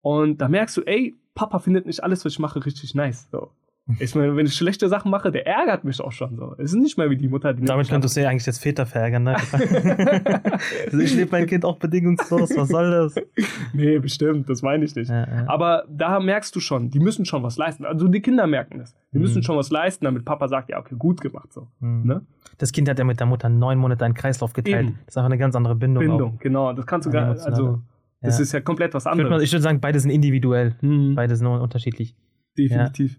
S3: und da merkst du, ey, Papa findet nicht alles, was ich mache, richtig nice. So. Ich meine, wenn ich schlechte Sachen mache, der ärgert mich auch schon so. Es ist nicht mehr wie die Mutter, die
S2: Damit könntest du ja eigentlich jetzt Väter verärgern, ne? also ich lebe mein Kind auch bedingungslos, was soll das?
S3: Nee, bestimmt, das meine ich nicht.
S2: Ja, ja.
S3: Aber da merkst du schon, die müssen schon was leisten. Also die Kinder merken es. Die müssen
S2: Mhm.
S3: schon was leisten, damit Papa sagt, ja, okay, gut gemacht so.
S2: Hm.
S3: Ne?
S2: Das Kind hat ja mit der Mutter neun Monate einen Kreislauf geteilt.
S3: Eben.
S2: Das ist einfach eine ganz andere Bindung.
S3: Bindung, genau. Das kannst du gar,
S2: emotionale.
S3: also das
S2: Ja.
S3: ist ja komplett was
S2: Auch. Ich würde, mal,
S3: anderes.
S2: ich würde sagen, beide sind individuell.
S3: Hm.
S2: Beide sind unterschiedlich.
S3: Definitiv.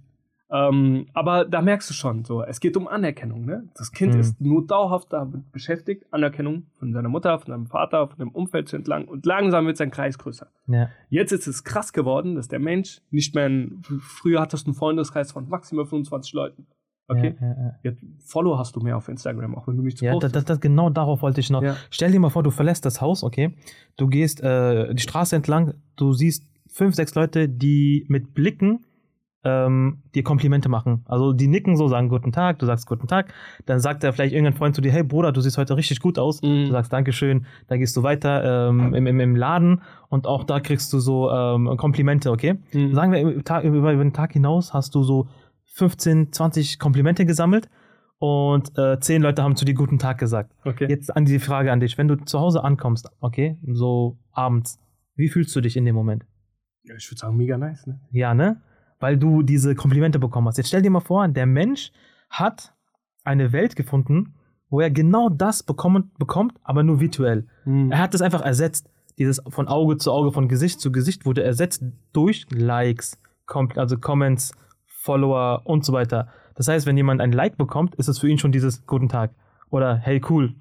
S3: Ähm, aber da merkst du schon, so, es geht um Anerkennung. Ne? Das Kind
S2: Mhm.
S3: ist nur dauerhaft damit beschäftigt, Anerkennung von seiner Mutter, von seinem Vater, von dem Umfeld zu entlang. Und langsam wird sein Kreis größer.
S2: Ja.
S3: Jetzt ist es krass geworden, dass der Mensch nicht mehr ein, früher hattest du einen Freundeskreis von maximal 25 Leuten. Okay?
S2: Ja, ja, ja.
S3: Jetzt Follow hast du mehr auf Instagram, auch wenn du nichts
S2: Ja, das, das, das, genau darauf wollte ich noch. Stell dir mal vor, du verlässt das Haus, okay? Du gehst äh, die Straße entlang, du siehst fünf, sechs Leute, die mit Blicken ähm, dir Komplimente machen. Also die nicken so, sagen guten Tag, du sagst guten Tag, dann sagt er vielleicht irgendein Freund zu dir, hey Bruder, du siehst heute richtig gut aus.
S3: Mhm.
S2: Du sagst Dankeschön, dann gehst du weiter ähm, im, im, im Laden und auch da kriegst du so ähm, Komplimente, okay?
S3: Mhm.
S2: Sagen wir, über, über, den Tag hinaus hast du so 15, 20 Komplimente gesammelt und äh, 10 Leute haben zu dir guten Tag gesagt.
S3: Okay.
S2: Jetzt an die Frage an dich, wenn du zu Hause ankommst, okay, so abends, wie fühlst du dich in dem Moment?
S3: Ja, ich würde sagen, mega nice, ne?
S2: Ja, ne? Weil du diese Komplimente bekommen hast. Jetzt stell dir mal vor, der Mensch hat eine Welt gefunden, wo er genau das bekommen, bekommt, aber nur virtuell.
S3: Mhm.
S2: Er hat das einfach ersetzt. Dieses von Auge zu Auge, von Gesicht zu Gesicht wurde ersetzt durch Likes, also Comments, Follower und so weiter. Das heißt, wenn jemand ein Like bekommt, ist es für ihn schon dieses Guten Tag. Oder hey, cool,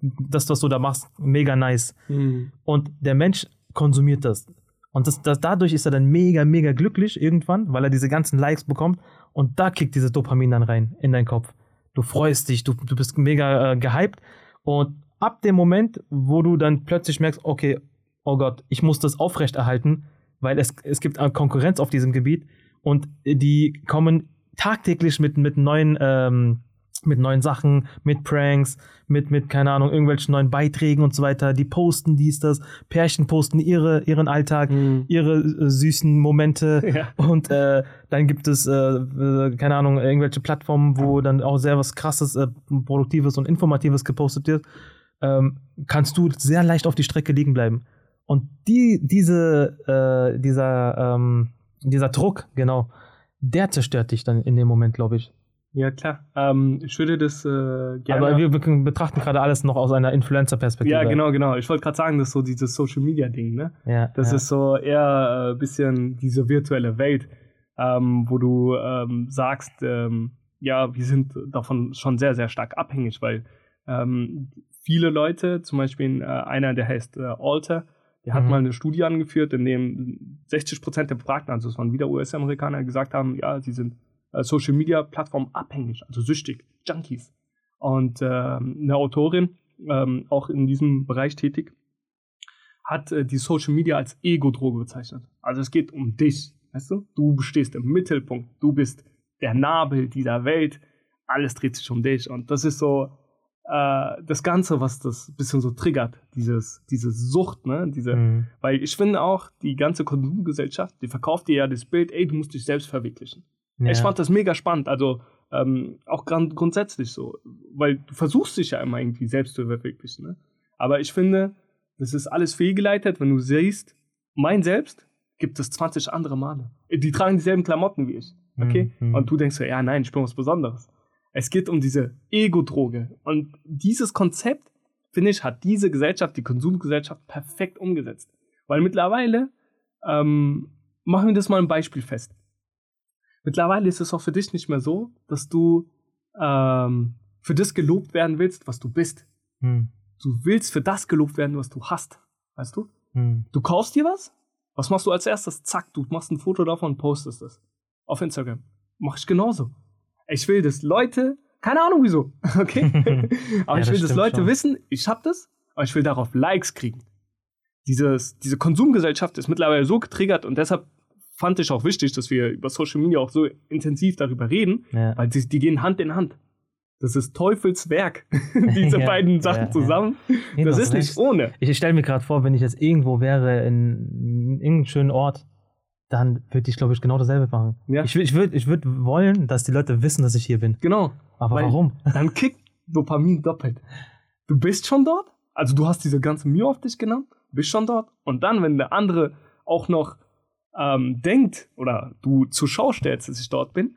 S2: das, was du da machst, mega nice.
S3: Mhm.
S2: Und der Mensch konsumiert das. Und das, das, dadurch ist er dann mega, mega glücklich irgendwann, weil er diese ganzen Likes bekommt. Und da kickt dieses Dopamin dann rein in deinen Kopf. Du freust dich, du, du bist mega äh, gehypt. Und ab dem Moment, wo du dann plötzlich merkst, okay, oh Gott, ich muss das aufrechterhalten, weil es, es gibt Konkurrenz auf diesem Gebiet und die kommen tagtäglich mit, mit neuen ähm, mit neuen Sachen, mit Pranks, mit, mit, keine Ahnung, irgendwelchen neuen Beiträgen und so weiter. Die posten dies, das. Pärchen posten ihre, ihren Alltag,
S3: Mhm.
S2: ihre äh, süßen Momente.
S3: Ja.
S2: Und äh, dann gibt es, äh, äh, keine Ahnung, irgendwelche Plattformen, wo dann auch sehr was krasses, äh, Produktives und Informatives gepostet wird. Ähm, kannst du sehr leicht auf die Strecke liegen bleiben. Und die, diese, äh, dieser, ähm, dieser Druck, genau, der zerstört dich dann in dem Moment, glaube ich.
S3: Ja, klar. Ähm, ich würde das äh, gerne.
S2: Aber wir be- betrachten gerade alles noch aus einer Influencer-Perspektive.
S3: ja, genau, genau. Ich wollte gerade sagen, das ist so dieses Social Media Ding, ne?
S2: Ja,
S3: Das
S2: ja.
S3: ist so eher ein bisschen diese virtuelle Welt, ähm, wo du ähm, sagst, ähm, ja, wir sind davon schon sehr, sehr stark abhängig, weil ähm, viele Leute, zum Beispiel äh, einer, der heißt äh, Alter, der hat
S2: Mhm.
S3: mal eine Studie angeführt, in dem 60 Prozent der Befragten, also es waren wieder US-Amerikaner, gesagt haben, ja, sie sind äh, Social Media Plattform abhängig, also süchtig, Junkies. Und ähm, eine Autorin, ähm, auch in diesem Bereich tätig, hat äh, die Social Media als Ego-Droge bezeichnet. Also es geht um dich, weißt du? Du stehst im Mittelpunkt, du bist der Nabel dieser Welt, alles dreht sich um dich. Und das ist so äh, das Ganze, was das bisschen so triggert, dieses, diese Sucht, ne? Diese,
S2: Mhm.
S3: weil ich finde auch, die ganze Konsumgesellschaft, die verkauft dir ja das Bild, ey, du musst dich selbst verwirklichen.
S2: Ja.
S3: Ich fand das mega spannend, also ähm, auch grundsätzlich so, weil du versuchst dich ja immer irgendwie selbst zu verwirklichen. Ne? Aber ich finde, das ist alles fehlgeleitet, wenn du siehst, mein Selbst gibt es 20 andere Male. Die tragen dieselben Klamotten wie ich, okay?
S2: Mhm.
S3: Und du denkst so, ja, nein, ich bin was Besonderes. Es geht um diese Ego-Droge. Und dieses Konzept finde ich, hat diese Gesellschaft, die Konsumgesellschaft, perfekt umgesetzt. Weil mittlerweile, ähm, machen wir das mal ein Beispiel fest. Mittlerweile ist es auch für dich nicht mehr so, dass du ähm, für das gelobt werden willst, was du bist.
S2: Hm.
S3: Du willst für das gelobt werden, was du hast. Weißt du?
S2: Hm.
S3: Du kaufst dir was? Was machst du als erstes? Zack, du machst ein Foto davon und postest es. Auf Instagram. Mach ich genauso. Ich will, dass Leute, keine Ahnung wieso, okay? aber
S2: Ja,
S3: ich
S2: das
S3: will, dass
S2: stimmt
S3: Leute
S2: schon.
S3: wissen, ich hab das, aber ich will darauf Likes kriegen. Dieses, diese Konsumgesellschaft ist mittlerweile so getriggert und deshalb fand ich auch wichtig, dass wir über Social Media auch so intensiv darüber reden,
S2: Ja.
S3: weil die, die gehen Hand in Hand. Das ist Teufels Werk, diese
S2: Ja,
S3: beiden Sachen
S2: ja,
S3: zusammen.
S2: Nee,
S3: das
S2: du
S3: ist nicht ohne.
S2: Ich stelle mir gerade vor, wenn ich jetzt irgendwo wäre in, in irgendeinem schönen Ort, dann würde ich, glaube ich, genau dasselbe machen. Ich, ich würde ich würd wollen, dass die Leute wissen, dass ich hier bin.
S3: Genau.
S2: Aber
S3: Weil-
S2: warum?
S3: Dann kickt Dopamin doppelt. Du bist schon dort, also du hast diese ganze Mühe auf dich genommen, bist schon dort. Und dann, wenn der andere auch noch ähm, denkt oder du zur Schau stellst, dass ich dort bin,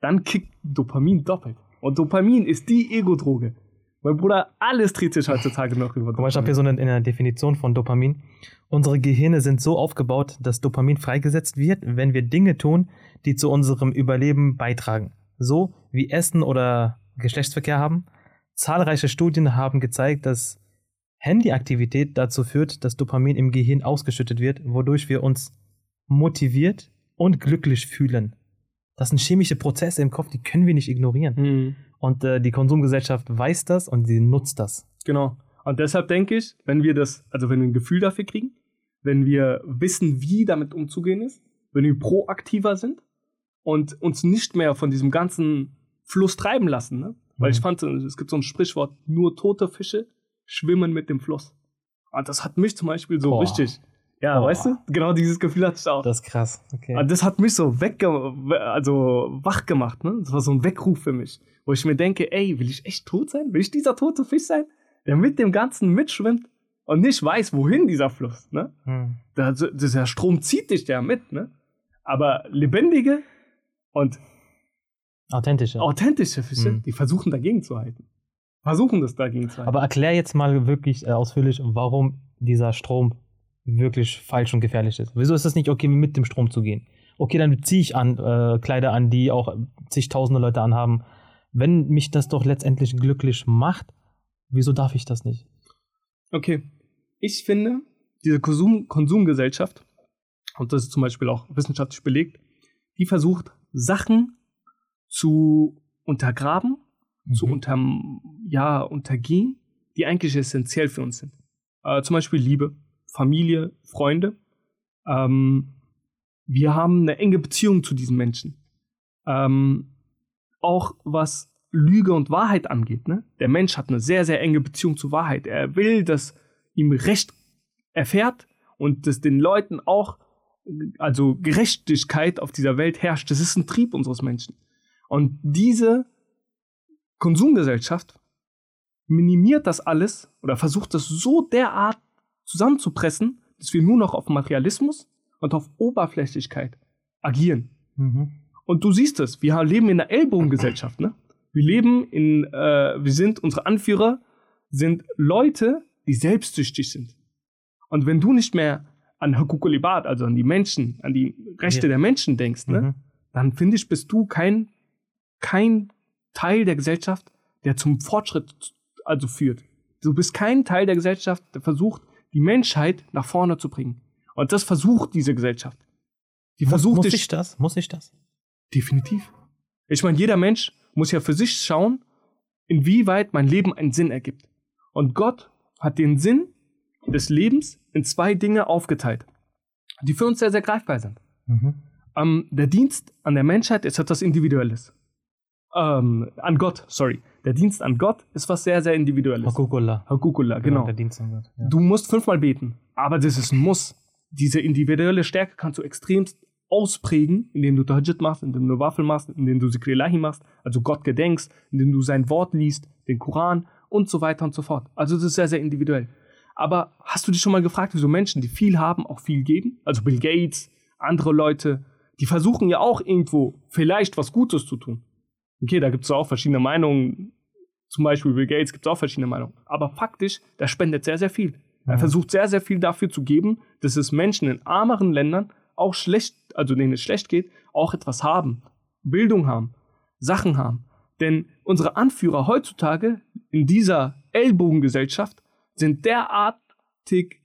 S3: dann kickt Dopamin doppelt. Und Dopamin ist die Ego-Droge. Mein Bruder, alles dreht sich heutzutage noch über
S2: Guck mal, ich habe hier so eine, eine Definition von Dopamin. Unsere Gehirne sind so aufgebaut, dass Dopamin freigesetzt wird, wenn wir Dinge tun, die zu unserem Überleben beitragen. So wie Essen oder Geschlechtsverkehr haben. Zahlreiche Studien haben gezeigt, dass Handyaktivität dazu führt, dass Dopamin im Gehirn ausgeschüttet wird, wodurch wir uns motiviert und glücklich fühlen. Das sind chemische Prozesse im Kopf, die können wir nicht ignorieren.
S3: Mhm.
S2: Und äh, die Konsumgesellschaft weiß das und sie nutzt das.
S3: Genau. Und deshalb denke ich, wenn wir das, also wenn wir ein Gefühl dafür kriegen, wenn wir wissen, wie damit umzugehen ist, wenn wir proaktiver sind und uns nicht mehr von diesem ganzen Fluss treiben lassen, ne? Weil
S2: Mhm.
S3: ich fand, es gibt so ein Sprichwort, nur tote Fische schwimmen mit dem Fluss. Und das hat mich zum Beispiel so
S2: Boah.
S3: richtig, ja,
S2: Boah.
S3: weißt du, genau dieses Gefühl hatte ich auch.
S2: Das ist krass. Okay.
S3: Und das hat mich so wegge also wach gemacht, ne? Das war so ein Weckruf für mich, wo ich mir denke, ey, will ich echt tot sein? Will ich dieser tote Fisch sein, der mit dem Ganzen mitschwimmt und nicht weiß, wohin dieser Fluss, ne?
S2: Hm.
S3: Da, dieser Strom zieht dich ja mit, ne? Aber lebendige und
S2: Authentisch. ja.
S3: authentische Fische,
S2: Mhm.
S3: die versuchen dagegen zu halten. Versuchen das dagegen zu halten.
S2: Aber erklär jetzt mal wirklich äh, ausführlich, warum dieser Strom wirklich falsch und gefährlich ist. Wieso ist es nicht okay, mit dem Strom zu gehen? Okay, dann ziehe ich an äh, Kleider an, die auch zigtausende Leute anhaben. Wenn mich das doch letztendlich glücklich macht, wieso darf ich das nicht?
S3: Okay. Ich finde, diese Konsum Konsumgesellschaft, und das ist zum Beispiel auch wissenschaftlich belegt, die versucht, Sachen zu untergraben, zu
S2: Mhm.
S3: unter, ja, untergehen, die eigentlich essentiell für uns sind. Äh, zum Beispiel Liebe, Familie, Freunde. Ähm, wir haben eine enge Beziehung zu diesen Menschen. Ähm, auch was Lüge und Wahrheit angeht. Ne? Der Mensch hat eine sehr, sehr enge Beziehung zur Wahrheit. Er will, dass ihm Recht erfährt und dass den Leuten auch, also Gerechtigkeit auf dieser Welt herrscht. Das ist ein Trieb unseres Menschen. Und diese Konsumgesellschaft minimiert das alles oder versucht das so derart zusammenzupressen, dass wir nur noch auf Materialismus und auf Oberflächlichkeit agieren.
S2: Mhm.
S3: Und du siehst es, wir leben in einer Ellbogengesellschaft, ne? Wir leben in, äh, wir sind, unsere Anführer sind Leute, die selbstsüchtig sind. Und wenn du nicht mehr an Hakukulibat, also an die Menschen, an die Rechte
S2: Ja.
S3: der Menschen denkst, ne?
S2: Mhm.
S3: dann finde ich, bist du kein, kein Teil der Gesellschaft, der zum Fortschritt also führt. Du bist kein Teil der Gesellschaft, der versucht, die Menschheit nach vorne zu bringen. Und das versucht diese Gesellschaft. Die
S2: Muss,
S3: versucht
S2: muss
S3: dich
S2: ich das? Muss ich das?
S3: Definitiv. Ich meine, jeder Mensch muss ja für sich schauen, inwieweit mein Leben einen Sinn ergibt. Und Gott hat den Sinn des Lebens in zwei Dinge aufgeteilt, die für uns sehr, sehr greifbar sind.
S2: Mhm.
S3: Ähm, der Dienst an der Menschheit ist etwas Individuelles. Ähm, an Gott, sorry. Der Dienst an Gott ist was sehr, sehr Individuelles.
S2: Hakukullah.
S3: Hakukula, genau.
S2: Der Dienst an Gott. Ja.
S3: Du musst fünfmal beten, aber das ist ein Muss. Diese individuelle Stärke kannst du extremst ausprägen, indem du Tahajjud machst, indem du Waffel machst, indem du Zikr Ilahi machst, also Gott gedenkst, indem du sein Wort liest, den Koran und so weiter und so fort. Also das ist sehr, sehr individuell. Aber hast du dich schon mal gefragt, wieso Menschen, die viel haben, auch viel geben? Also Bill Gates, andere Leute, die versuchen ja auch irgendwo vielleicht was Gutes zu tun. Okay, da gibt es auch verschiedene Meinungen zum Beispiel Bill Gates, gibt es auch verschiedene Meinungen. Aber faktisch, der spendet sehr, sehr viel. Er
S2: Ja.
S3: versucht sehr, sehr viel dafür zu geben, dass es Menschen in ärmeren Ländern auch schlecht, also denen es schlecht geht, auch etwas haben. Bildung haben, Sachen haben. Denn unsere Anführer heutzutage in dieser Ellbogengesellschaft sind derartig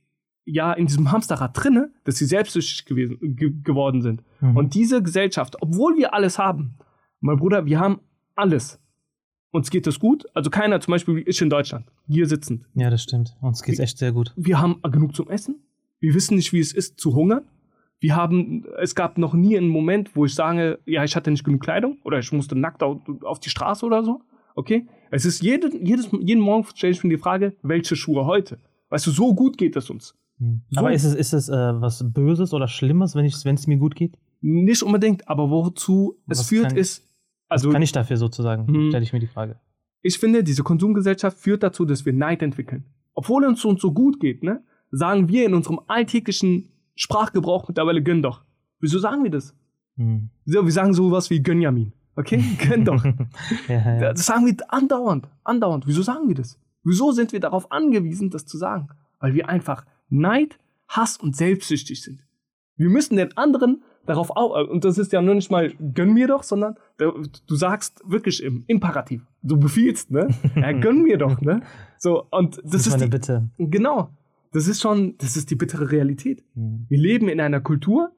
S3: ja in diesem Hamsterrad drinne, dass sie selbstsüchtig gewesen, ge geworden sind.
S2: Mhm.
S3: Und diese Gesellschaft, obwohl wir alles haben, mein Bruder, wir haben alles. Uns geht es gut. Also keiner, zum Beispiel ich in Deutschland, hier sitzend.
S2: Ja, das stimmt. Uns geht's echt sehr gut.
S3: Wir haben genug zum Essen. Wir wissen nicht, wie es ist, zu hungern. Wir haben, es gab noch nie einen Moment, wo ich sage, ja, ich hatte nicht genug Kleidung oder ich musste nackt au- auf die Straße oder so. Okay? Es ist jede, jedes, jeden Morgen stelle ich mir die Frage, welche Schuhe heute? Weißt du, so gut geht es uns.
S2: Mhm.
S3: So-
S2: Aber ist es, ist es äh, was Böses oder Schlimmes, wenn es mir gut geht?
S3: Nicht unbedingt, aber wozu es
S2: Was
S3: führt,
S2: kann-
S3: ist,
S2: Also
S3: also
S2: kann ich dafür sozusagen?
S3: Mhm.
S2: Stelle ich mir die Frage.
S3: ich finde, diese Konsumgesellschaft führt dazu, dass wir Neid entwickeln. Obwohl es uns so gut geht, ne, sagen wir in unserem alltäglichen Sprachgebrauch mittlerweile gönn doch. Wieso sagen wir das? So, wir sagen sowas wie Gönjamin. Okay? Gönn doch.
S2: ja, ja.
S3: Das sagen wir andauernd. Andauernd. Wieso sagen wir das? Wieso sind wir darauf angewiesen, das zu sagen? Weil wir einfach Neid, Hass und selbstsüchtig sind. Wir müssen den anderen darauf auch, und das ist ja nur nicht mal gönn mir doch, sondern du sagst wirklich im Imperativ. Du befiehlst, ne? Ja, gönn mir doch, ne? So, und das,
S2: das ist
S3: ist die,
S2: Bitte.
S3: genau. Das ist schon, das ist die bittere Realität.
S2: Mhm.
S3: Wir leben in einer Kultur,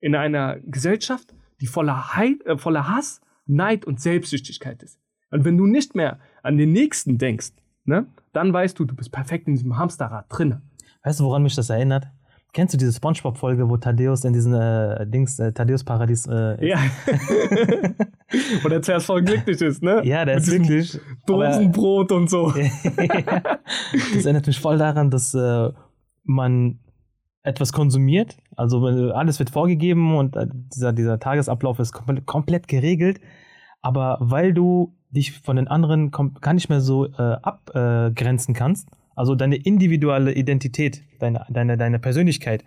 S3: in einer Gesellschaft, die voller, Heid, äh, voller Hass, Neid und Selbstsüchtigkeit ist. Und wenn du nicht mehr an den Nächsten denkst, ne, dann weißt du, du bist perfekt in diesem Hamsterrad drinne.
S2: Weißt du, woran mich das erinnert? Kennst du diese Spongebob-Folge, wo Thaddeus in diesen äh, Dings, äh, Thaddeus Paradies äh, ist?
S3: Ja. Wo der zuerst voll glücklich ist, ne?
S2: Ja, der
S3: Mit
S2: ist
S3: diesem
S2: aber-
S3: Dosenbrot und so.
S2: das erinnert mich voll daran, dass äh, man etwas konsumiert. Also alles wird vorgegeben und äh, dieser, dieser Tagesablauf ist komplett, komplett geregelt. Aber weil du dich von den anderen gar nicht mehr so äh, abgrenzen kannst, also deine individuelle Identität, deine, deine, deine Persönlichkeit,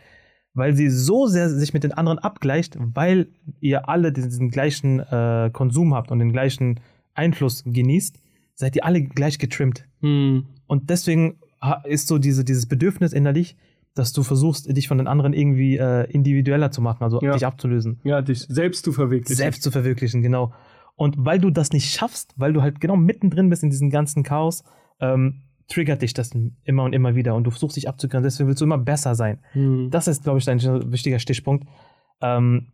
S2: weil sie so sehr sich mit den anderen abgleicht, weil ihr alle diesen gleichen äh, Konsum habt und den gleichen Einfluss genießt, seid ihr alle gleich getrimmt.
S3: Hm.
S2: Und deswegen ist so diese, dieses Bedürfnis innerlich, dass du versuchst, dich von den anderen irgendwie äh, individueller zu machen, also
S3: Ja.
S2: dich abzulösen,
S3: Ja, dich selbst zu verwirklichen.
S2: selbst zu verwirklichen, genau. Und weil du das nicht schaffst, weil du halt genau mittendrin bist in diesem ganzen Chaos, ähm, triggert dich das immer und immer wieder und du versuchst dich abzugrenzen, deswegen willst du immer besser sein.
S3: Hm.
S2: Das ist, glaube ich, ein wichtiger Stichpunkt. Ähm,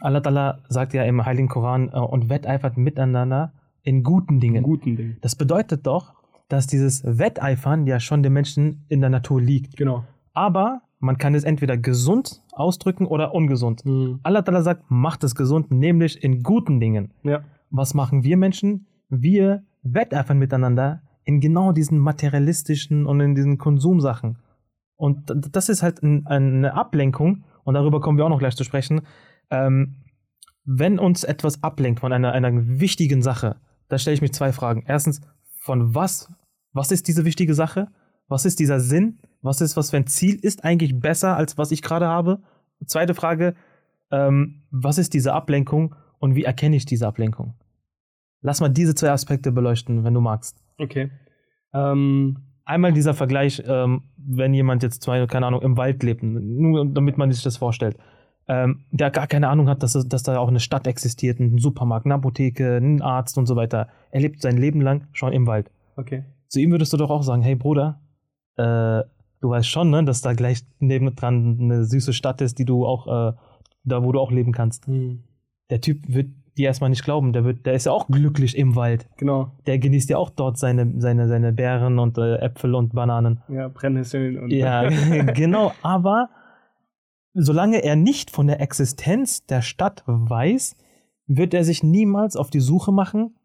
S2: Allah Ta'ala sagt ja im Heiligen Koran äh, und wetteifert miteinander in guten Dingen.
S3: guten Ding.
S2: Das bedeutet doch, dass dieses Wetteifern ja schon dem Menschen in der Natur liegt.
S3: Genau.
S2: Aber man kann es entweder gesund ausdrücken oder ungesund.
S3: Hm.
S2: Allah Ta'ala sagt, macht es gesund, nämlich in guten Dingen.
S3: Ja.
S2: Was machen wir Menschen? Wir wetteifern miteinander in genau diesen materialistischen und in diesen Konsumsachen. Und das ist halt ein, eine Ablenkung, und darüber kommen wir auch noch gleich zu sprechen. Ähm, wenn uns etwas ablenkt von einer, einer wichtigen Sache, da stelle ich mich zwei Fragen. Erstens, von was, was ist diese wichtige Sache? Was ist dieser Sinn? Was ist, was für ein Ziel ist eigentlich besser, als was ich gerade habe? Zweite Frage, ähm, was ist diese Ablenkung und wie erkenne ich diese Ablenkung? Lass mal diese zwei Aspekte beleuchten, wenn du magst.
S3: Okay. Ähm,
S2: Einmal dieser Vergleich, ähm, wenn jemand jetzt, zwei, keine Ahnung, im Wald lebt, nur damit man sich das vorstellt, ähm, der gar keine Ahnung hat, dass, dass da auch eine Stadt existiert, ein Supermarkt, eine Apotheke, ein Arzt und so weiter. Er lebt sein Leben lang schon im Wald.
S3: okay.
S2: Zu ihm würdest du doch auch sagen, hey Bruder, äh, du weißt schon, ne, dass da gleich nebendran eine süße Stadt ist, die du auch, äh, da wo du auch leben kannst.
S3: Hm.
S2: Der Typ wird dir erstmal nicht glauben, der, wird, der ist ja auch glücklich im Wald.
S3: Genau.
S2: Der genießt ja auch dort seine, seine, seine Beeren und äh, Äpfel und Bananen.
S3: Ja, Brennnesseln und.
S2: Ja, genau. Aber solange er nicht von der Existenz der Stadt weiß, wird er sich niemals auf die Suche machen,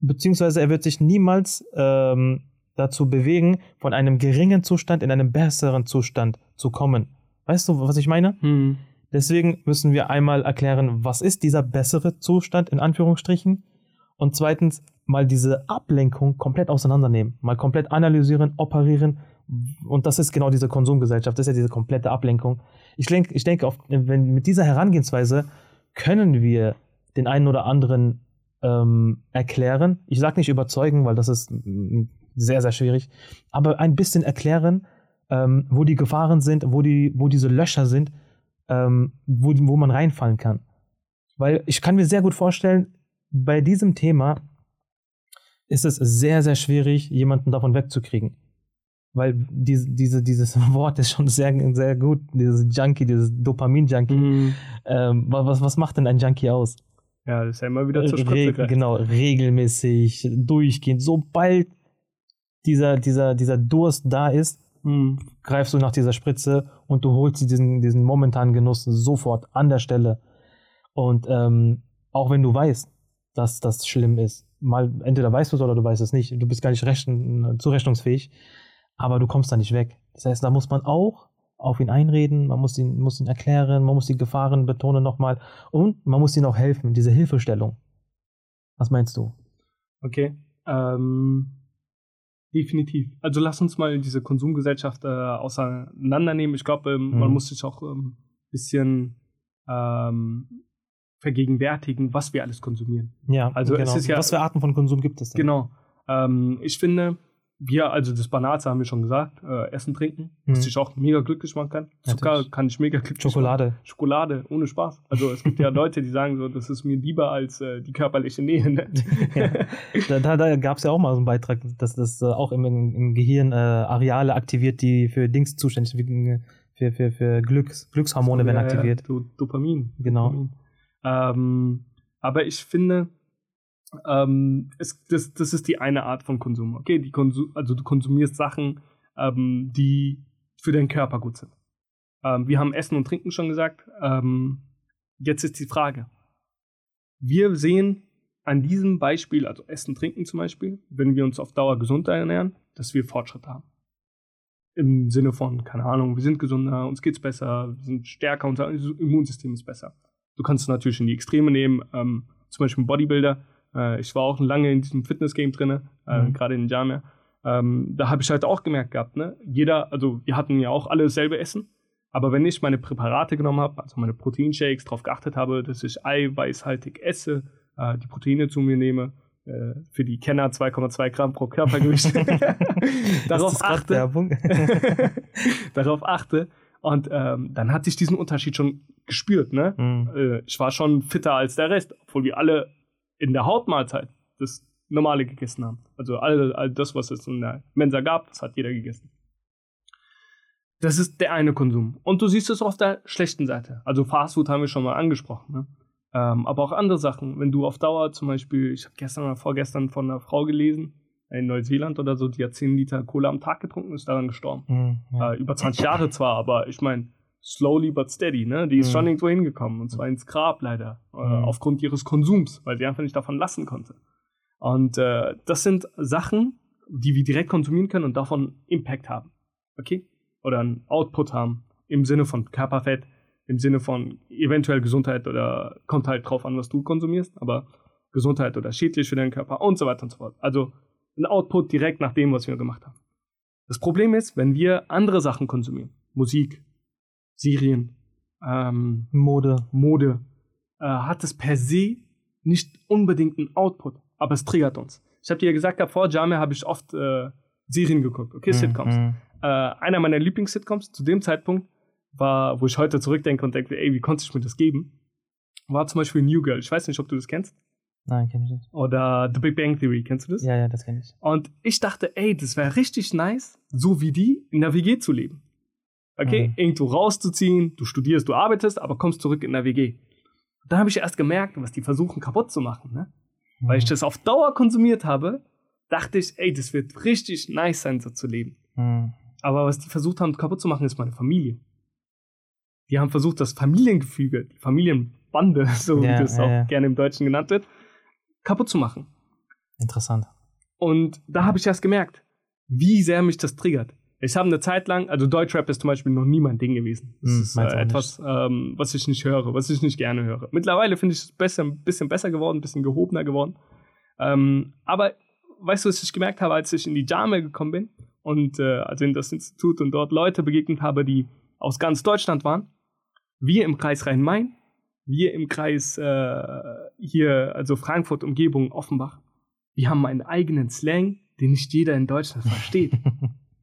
S2: beziehungsweise er wird sich niemals ähm, dazu bewegen, von einem geringen Zustand in einen besseren Zustand zu kommen. Weißt du, was ich meine?
S3: Hm.
S2: Deswegen müssen wir einmal erklären, was ist dieser bessere Zustand in Anführungsstrichen und zweitens mal diese Ablenkung komplett auseinandernehmen, mal komplett analysieren, operieren und das ist genau diese Konsumgesellschaft, das ist ja diese komplette Ablenkung. Ich denke, ich denke wenn, mit dieser Herangehensweise können wir den einen oder anderen ähm, erklären. Ich sage nicht überzeugen, weil das ist mm, sehr, sehr schwierig, aber ein bisschen erklären, ähm, wo die Gefahren sind, wo, die, wo diese Löcher sind, ähm, wo, wo man reinfallen kann. Weil ich kann mir sehr gut vorstellen, bei diesem Thema ist es sehr, sehr schwierig, jemanden davon wegzukriegen. Weil diese, diese, dieses Wort ist schon sehr, sehr gut, dieses Junkie, dieses Dopamin-Junkie.
S3: Mhm.
S2: Ähm, was, was macht denn ein Junkie aus?
S3: Ja, das ist ja immer wieder zur
S2: Re
S3: Spritze greifen.
S2: genau, regelmäßig, durchgehend. Sobald dieser, dieser, dieser Durst da ist,
S3: Mhm.
S2: greifst du nach dieser Spritze und du holst diesen, diesen momentanen Genuss sofort an der Stelle. Und ähm, auch wenn du weißt, dass das schlimm ist, mal entweder weißt du es oder du weißt es nicht, du bist gar nicht rechten, zurechnungsfähig, aber du kommst da nicht weg. Das heißt, da muss man auch auf ihn einreden, man muss ihn, muss ihn erklären, man muss die Gefahren betonen nochmal und man muss ihm auch helfen, diese Hilfestellung. Was meinst du?
S3: Okay. Ähm, definitiv. Also lass uns mal diese Konsumgesellschaft äh, auseinandernehmen. Ich glaube, ähm,
S2: Mhm.
S3: man muss sich auch ein ähm, bisschen ähm, vergegenwärtigen, was wir alles konsumieren.
S2: Ja,
S3: Also es ist ja-
S2: was für Arten von Konsum gibt es denn?
S3: Genau. Ähm, ich finde, wir, also das Banalste haben wir schon gesagt, äh, Essen, Trinken, was
S2: Mhm.
S3: dich auch mega glücklich machen kann. Zucker
S2: Natürlich.
S3: kann ich mega glücklich
S2: Schokolade.
S3: machen. Schokolade, ohne Spaß. Also es gibt ja Leute, die sagen so, das ist mir lieber als äh, die körperliche Nähe. Ne?
S2: Da, da, da gab es ja auch mal so einen Beitrag, dass das äh, auch im, im Gehirn äh, Areale aktiviert, die für Dings zuständig sind, für, für, für Glücks, Glückshormone werden
S3: Ja, ja,
S2: aktiviert.
S3: Do Dopamin.
S2: Genau.
S3: Dopamin. Ähm, aber ich finde, ähm, es, das, das ist die eine Art von Konsum. Okay, die Konsum, also du konsumierst Sachen, ähm, die für deinen Körper gut sind. Ähm, wir haben Essen und Trinken schon gesagt. Ähm, jetzt ist die Frage. Wir sehen an diesem Beispiel, also Essen, Trinken zum Beispiel, wenn wir uns auf Dauer gesund ernähren, dass wir Fortschritt haben. Im Sinne von, keine Ahnung, wir sind gesünder, uns geht's besser, wir sind stärker, unser Immunsystem ist besser. Du kannst es natürlich in die Extreme nehmen, ähm, zum Beispiel Bodybuilder. Äh, ich war auch lange in diesem Fitness-Game drin, äh,
S2: Mhm.
S3: gerade in Jamia. Ähm, da habe ich halt auch gemerkt gehabt, ne? Jeder, also wir hatten ja auch alle dasselbe Essen, aber wenn ich meine Präparate genommen habe, also meine Proteinshakes, darauf geachtet habe, dass ich eiweißhaltig esse, äh, die Proteine zu mir nehme, äh, für die Kenner 2,2 Gramm pro Körpergewicht. darauf achte. Darauf achte. Und ähm, dann hatte ich diesen Unterschied schon gespürt. Ne?
S2: Mhm.
S3: Äh, ich war schon fitter als der Rest, obwohl wir alle in der Hauptmahlzeit das Normale gegessen haben. Also all, all das, was es in der Mensa gab, das hat jeder gegessen. Das ist der eine Konsum. Und du siehst es auf der schlechten Seite. Also Fastfood haben wir schon mal angesprochen. Ne? Ähm, aber auch andere Sachen. Wenn du auf Dauer zum Beispiel, ich habe gestern oder vorgestern von einer Frau gelesen, in Neuseeland oder so, die hat 10 Liter Cola am Tag getrunken und ist daran gestorben.
S2: Mhm. Ja.
S3: Äh, über 20 Jahre zwar, aber ich meine, slowly but steady, ne? Die ist
S2: Mhm.
S3: schon irgendwo hingekommen und zwar ins Grab leider, äh,
S2: Mhm.
S3: aufgrund ihres Konsums, weil sie einfach nicht davon lassen konnte. Und äh, das sind Sachen, die wir direkt konsumieren können und davon Impact haben. Okay? Oder einen Output haben im Sinne von Körperfett, im Sinne von eventuell Gesundheit oder kommt halt drauf an, was du konsumierst, aber Gesundheit oder schädlich für deinen Körper und so weiter und so fort. Also ein Output direkt nach dem, was wir gemacht haben. Das Problem ist, wenn wir andere Sachen konsumieren, Musik, Serien, ähm,
S2: Mode.
S3: Mode, äh, hat es per se nicht unbedingt einen Output, aber es triggert uns. Ich habe dir ja gesagt, vor Jamia habe ich oft äh, Serien geguckt, okay, Sitcoms.
S2: Mhm.
S3: Äh, einer meiner Lieblings-Sitcoms zu dem Zeitpunkt war, wo ich heute zurückdenke und denke, ey, wie konnte ich mir das geben, war zum Beispiel New Girl. Ich weiß nicht, ob du das kennst.
S2: Nein, kenn ich nicht.
S3: Oder The Big Bang Theory, kennst du das?
S2: Ja, ja, das kenne ich.
S3: Und ich dachte, ey, das wäre richtig nice, so wie die in der WG zu leben. Okay,
S2: Mhm.
S3: irgendwo rauszuziehen, du studierst, du arbeitest, aber kommst zurück in der WG. Da habe ich erst gemerkt, was die versuchen kaputt zu machen. Ne? Weil ich das auf Dauer konsumiert habe, dachte ich, ey, das wird richtig nice sein, so zu leben.
S2: Mhm.
S3: Aber was die versucht haben kaputt zu machen, ist meine Familie. Die haben versucht, das Familiengefüge, die Familienbande, so
S2: Ja,
S3: wie das
S2: ja,
S3: auch
S2: ja.
S3: gerne im Deutschen genannt wird, kaputt zu machen.
S2: Interessant.
S3: Und da habe ich erst gemerkt, wie sehr mich das triggert. Ich habe eine Zeit lang, also Deutschrap ist zum Beispiel noch nie mein Ding gewesen. Das
S2: Hm,
S3: ist äh, etwas, ähm, was ich nicht höre, was ich nicht gerne höre. Mittlerweile finde ich es besser, ein bisschen besser geworden, ein bisschen gehobener geworden. Ähm, aber weißt du, was ich gemerkt habe, als ich in die Jame gekommen bin und äh, also in das Institut und dort Leute begegnet habe, die aus ganz Deutschland waren? Wir im Kreis Rhein-Main wir im Kreis äh, hier, also Frankfurt, Umgebung, Offenbach, wir haben einen eigenen Slang, den nicht jeder in Deutschland versteht.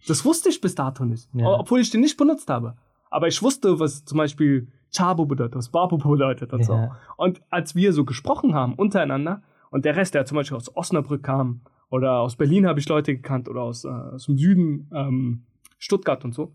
S3: das wusste ich bis dato nicht,
S2: Ja.
S3: obwohl ich den nicht benutzt habe. Aber ich wusste, was zum Beispiel Chabo bedeutet, was Babu bedeutet und so.
S2: Ja.
S3: Und als wir so gesprochen haben untereinander und der Rest, der zum Beispiel aus Osnabrück kam oder aus Berlin habe ich Leute gekannt oder aus, äh, aus dem Süden, ähm, Stuttgart und so,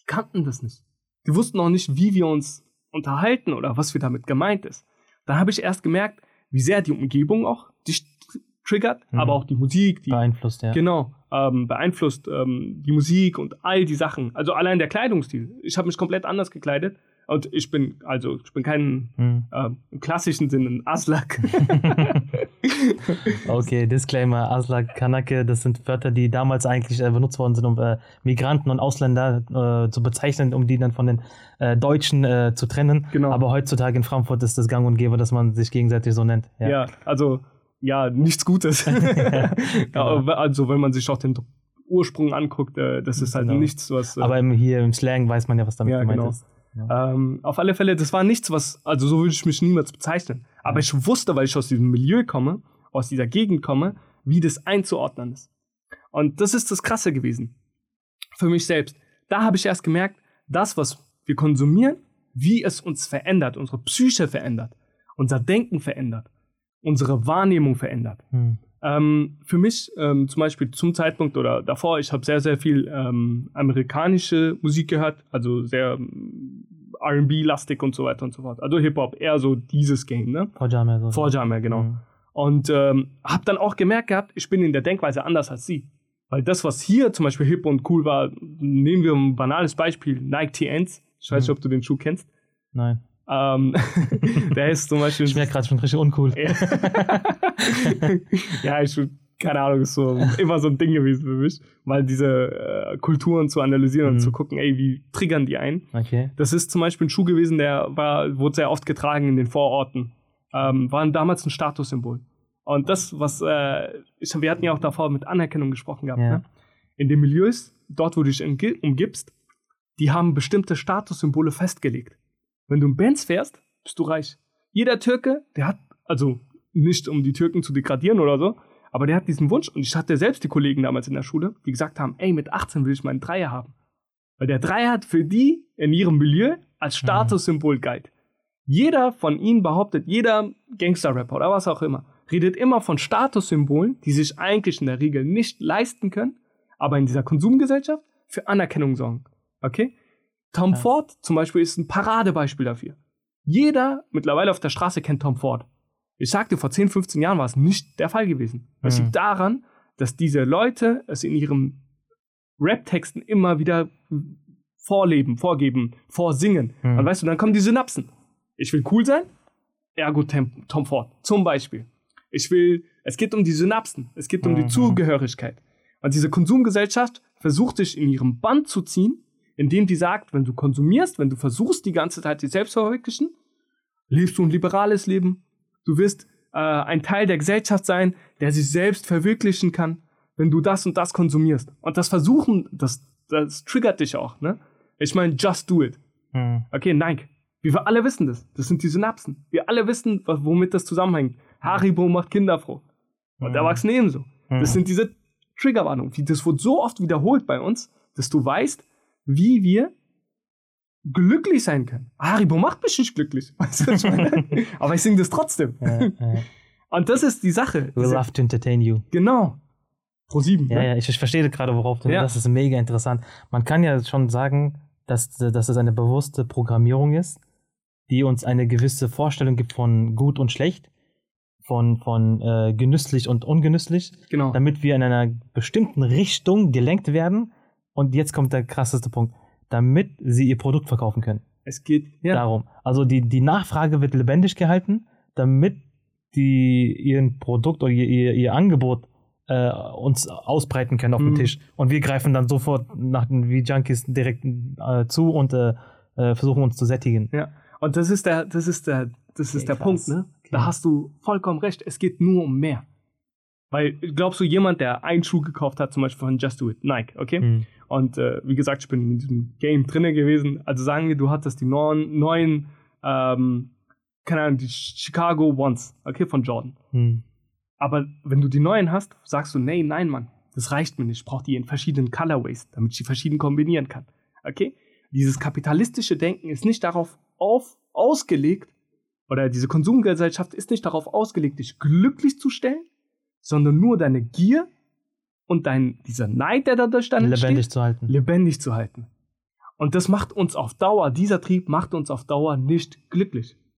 S3: die kannten das nicht. Die wussten auch nicht, wie wir uns unterhalten oder was wir damit gemeint ist. Dann habe ich erst gemerkt, wie sehr die Umgebung auch dich tr- triggert,
S2: Mhm.
S3: aber auch die Musik, die
S2: Beeinflusst, ja.
S3: Genau, ähm, beeinflusst ähm, die Musik und all die Sachen. Also allein der Kleidungsstil. Ich habe mich komplett anders gekleidet und ich bin, also ich bin kein
S2: Hm.
S3: ähm, im klassischen Sinne ein Aslak.
S2: Okay, Disclaimer, Aslak, Kanake, das sind Wörter, die damals eigentlich äh, benutzt worden sind, um äh, Migranten und Ausländer äh, zu bezeichnen, um die dann von den äh, Deutschen äh, zu trennen.
S3: Genau.
S2: Aber heutzutage in Frankfurt ist das gang und gäbe, dass man sich gegenseitig so nennt.
S3: ja. also ja, nichts Gutes. ja, aber also wenn man sich auch den Ursprung anguckt, äh, das ist halt
S2: Genau.
S3: nichts, was. Äh,
S2: Aber im, hier im Slang weiß man ja, was damit
S3: Ja,
S2: gemeint
S3: genau.
S2: ist.
S3: Ähm, auf alle Fälle, das war nichts, was, also so würde ich mich niemals bezeichnen. Aber ich wusste, weil ich aus diesem Milieu komme, aus dieser Gegend komme, wie das einzuordnen ist. Und das ist das Krasse gewesen. Für mich selbst. Da habe ich erst gemerkt, das, was wir konsumieren, wie es uns verändert, unsere Psyche verändert, unser Denken verändert, unsere Wahrnehmung verändert.
S2: Hm.
S3: Ähm, für mich ähm, zum Beispiel zum Zeitpunkt oder davor, ich habe sehr, sehr viel ähm, amerikanische Musik gehört, also sehr ähm, RB-lastig und so weiter und so fort. Also Hip-Hop, eher so dieses Game, ne?
S2: Vorjammer, so.
S3: Vorjammer, genau.
S2: Hm.
S3: Und ähm, habe dann auch gemerkt gehabt, ich bin in der Denkweise anders als sie. Weil das, was hier zum Beispiel hip und cool war, nehmen wir ein banales Beispiel, Nike TNs. Ich weiß
S2: Mhm.
S3: nicht, ob du den Schuh kennst.
S2: Nein.
S3: Ähm, der ist zum Beispiel.
S2: Ich merke gerade schon richtig uncool.
S3: Ja. ich, keine Ahnung, ist so immer so ein Ding gewesen für mich, mal diese äh, Kulturen zu analysieren und
S2: Mhm.
S3: zu gucken, ey, wie triggern die ein.
S2: Okay.
S3: Das ist zum Beispiel ein Schuh gewesen, der war, wurde sehr oft getragen in den Vororten. Ähm, war damals ein Statussymbol. Und das, was, äh, ich, wir hatten ja auch davor mit Anerkennung gesprochen gehabt,
S2: Ja.
S3: ne? In den Milieus, dort, wo du dich umgi- umgibst, die haben bestimmte Statussymbole festgelegt. Wenn du einen Benz fährst, bist du reich. Jeder Türke, der hat, also nicht um die Türken zu degradieren oder so, aber der hat diesen Wunsch und ich hatte selbst die Kollegen damals in der Schule, die gesagt haben, ey, mit 18 will ich meinen Dreier haben. Weil der Dreier hat für die in ihrem Milieu als Statussymbol galt. Jeder von ihnen behauptet, jeder Gangster-Rapper oder was auch immer, redet immer von Statussymbolen, die sich eigentlich in der Regel nicht leisten können, aber in dieser Konsumgesellschaft für Anerkennung sorgen. Okay? Tom
S2: Ja.
S3: Ford zum Beispiel ist ein Paradebeispiel dafür. Jeder mittlerweile auf der Straße kennt Tom Ford. Ich sagte, vor 10, 15 Jahren war es nicht der Fall gewesen. Es
S2: Mhm.
S3: liegt daran, dass diese Leute es in ihren Rap-Texten immer wieder vorleben, vorgeben, vorsingen.
S2: Mhm.
S3: Und weißt du, dann kommen die Synapsen. Ich will cool sein, ergo Tom Ford, zum Beispiel. Ich will, es geht um die Synapsen, es geht um die
S2: Mhm.
S3: Zugehörigkeit. Und diese Konsumgesellschaft versucht dich in ihrem Band zu ziehen, indem die sagt, wenn du konsumierst, wenn du versuchst, die ganze Zeit dich selbst zu verwirklichen, lebst du ein liberales Leben. Du wirst äh, ein Teil der Gesellschaft sein, der sich selbst verwirklichen kann, wenn du das und das konsumierst. Und das Versuchen, das, das triggert dich auch. Ne? Ich meine, just do it.
S2: Hm.
S3: Okay, Nike. Wir alle wissen das. Das sind die Synapsen. Wir alle wissen, was- womit das zusammenhängt. Haribo macht Kinder froh. Und
S2: Mhm.
S3: Erwachsene ebenso. Das
S2: Mhm.
S3: sind diese Triggerwarnungen. Das wurde so oft wiederholt bei uns, dass du weißt, wie wir glücklich sein können. Haribo macht mich nicht glücklich. Weißt du, was ich meine? Aber ich singe das trotzdem.
S2: Ja, ja.
S3: Und das ist die Sache.
S2: We love to entertain you.
S3: Genau. Pro sieben.
S2: Ja,
S3: ne?
S2: ja, ich, ich verstehe gerade, worauf du
S3: Ja.
S2: Das ist mega interessant. Man kann ja schon sagen, dass, dass es eine bewusste Programmierung ist, die uns eine gewisse Vorstellung gibt von gut und schlecht, von, von äh, genüsslich und ungenüsslich,
S3: Genau.
S2: damit wir in einer bestimmten Richtung gelenkt werden. Und jetzt kommt der krasseste Punkt, damit sie ihr Produkt verkaufen können.
S3: Es geht. Ja.
S2: Darum. Also die, die Nachfrage wird lebendig gehalten, damit die ihren Produkt oder ihr, ihr, ihr Angebot äh, uns ausbreiten können auf dem
S3: Mhm.
S2: Tisch. Und wir greifen dann sofort nach den wie Junkies direkt äh, zu und äh, äh, versuchen uns zu sättigen.
S3: Ja. Und das ist der, das ist der, das ist
S2: Okay,
S3: der
S2: krass.
S3: Punkt, ne? Da
S2: Okay.
S3: hast du vollkommen recht. Es geht nur um mehr. Weil, glaubst du, jemand, der einen Schuh gekauft hat, zum Beispiel von Just Do It, Nike, okay?
S2: Mhm.
S3: Und äh, wie gesagt, ich bin in diesem Game drinne gewesen. Also sagen wir, du hattest die neuen, neuen ähm, keine Ahnung, die Chicago Ones, okay, von Jordan.
S2: Hm.
S3: Aber wenn du die neuen hast, sagst du, nee, nein, Mann, das reicht mir nicht. Ich brauche die in verschiedenen Colorways, damit ich die verschieden kombinieren kann. Okay? Dieses kapitalistische Denken ist nicht darauf auf, ausgelegt, oder diese Konsumgesellschaft ist nicht darauf ausgelegt, dich glücklich zu stellen, sondern nur deine Gier und dein, dieser Neid, der dadurch dann
S2: Lebendig
S3: entsteht,
S2: zu halten.
S3: lebendig zu halten. Und das macht uns auf Dauer, dieser Trieb macht uns auf Dauer nicht glücklich.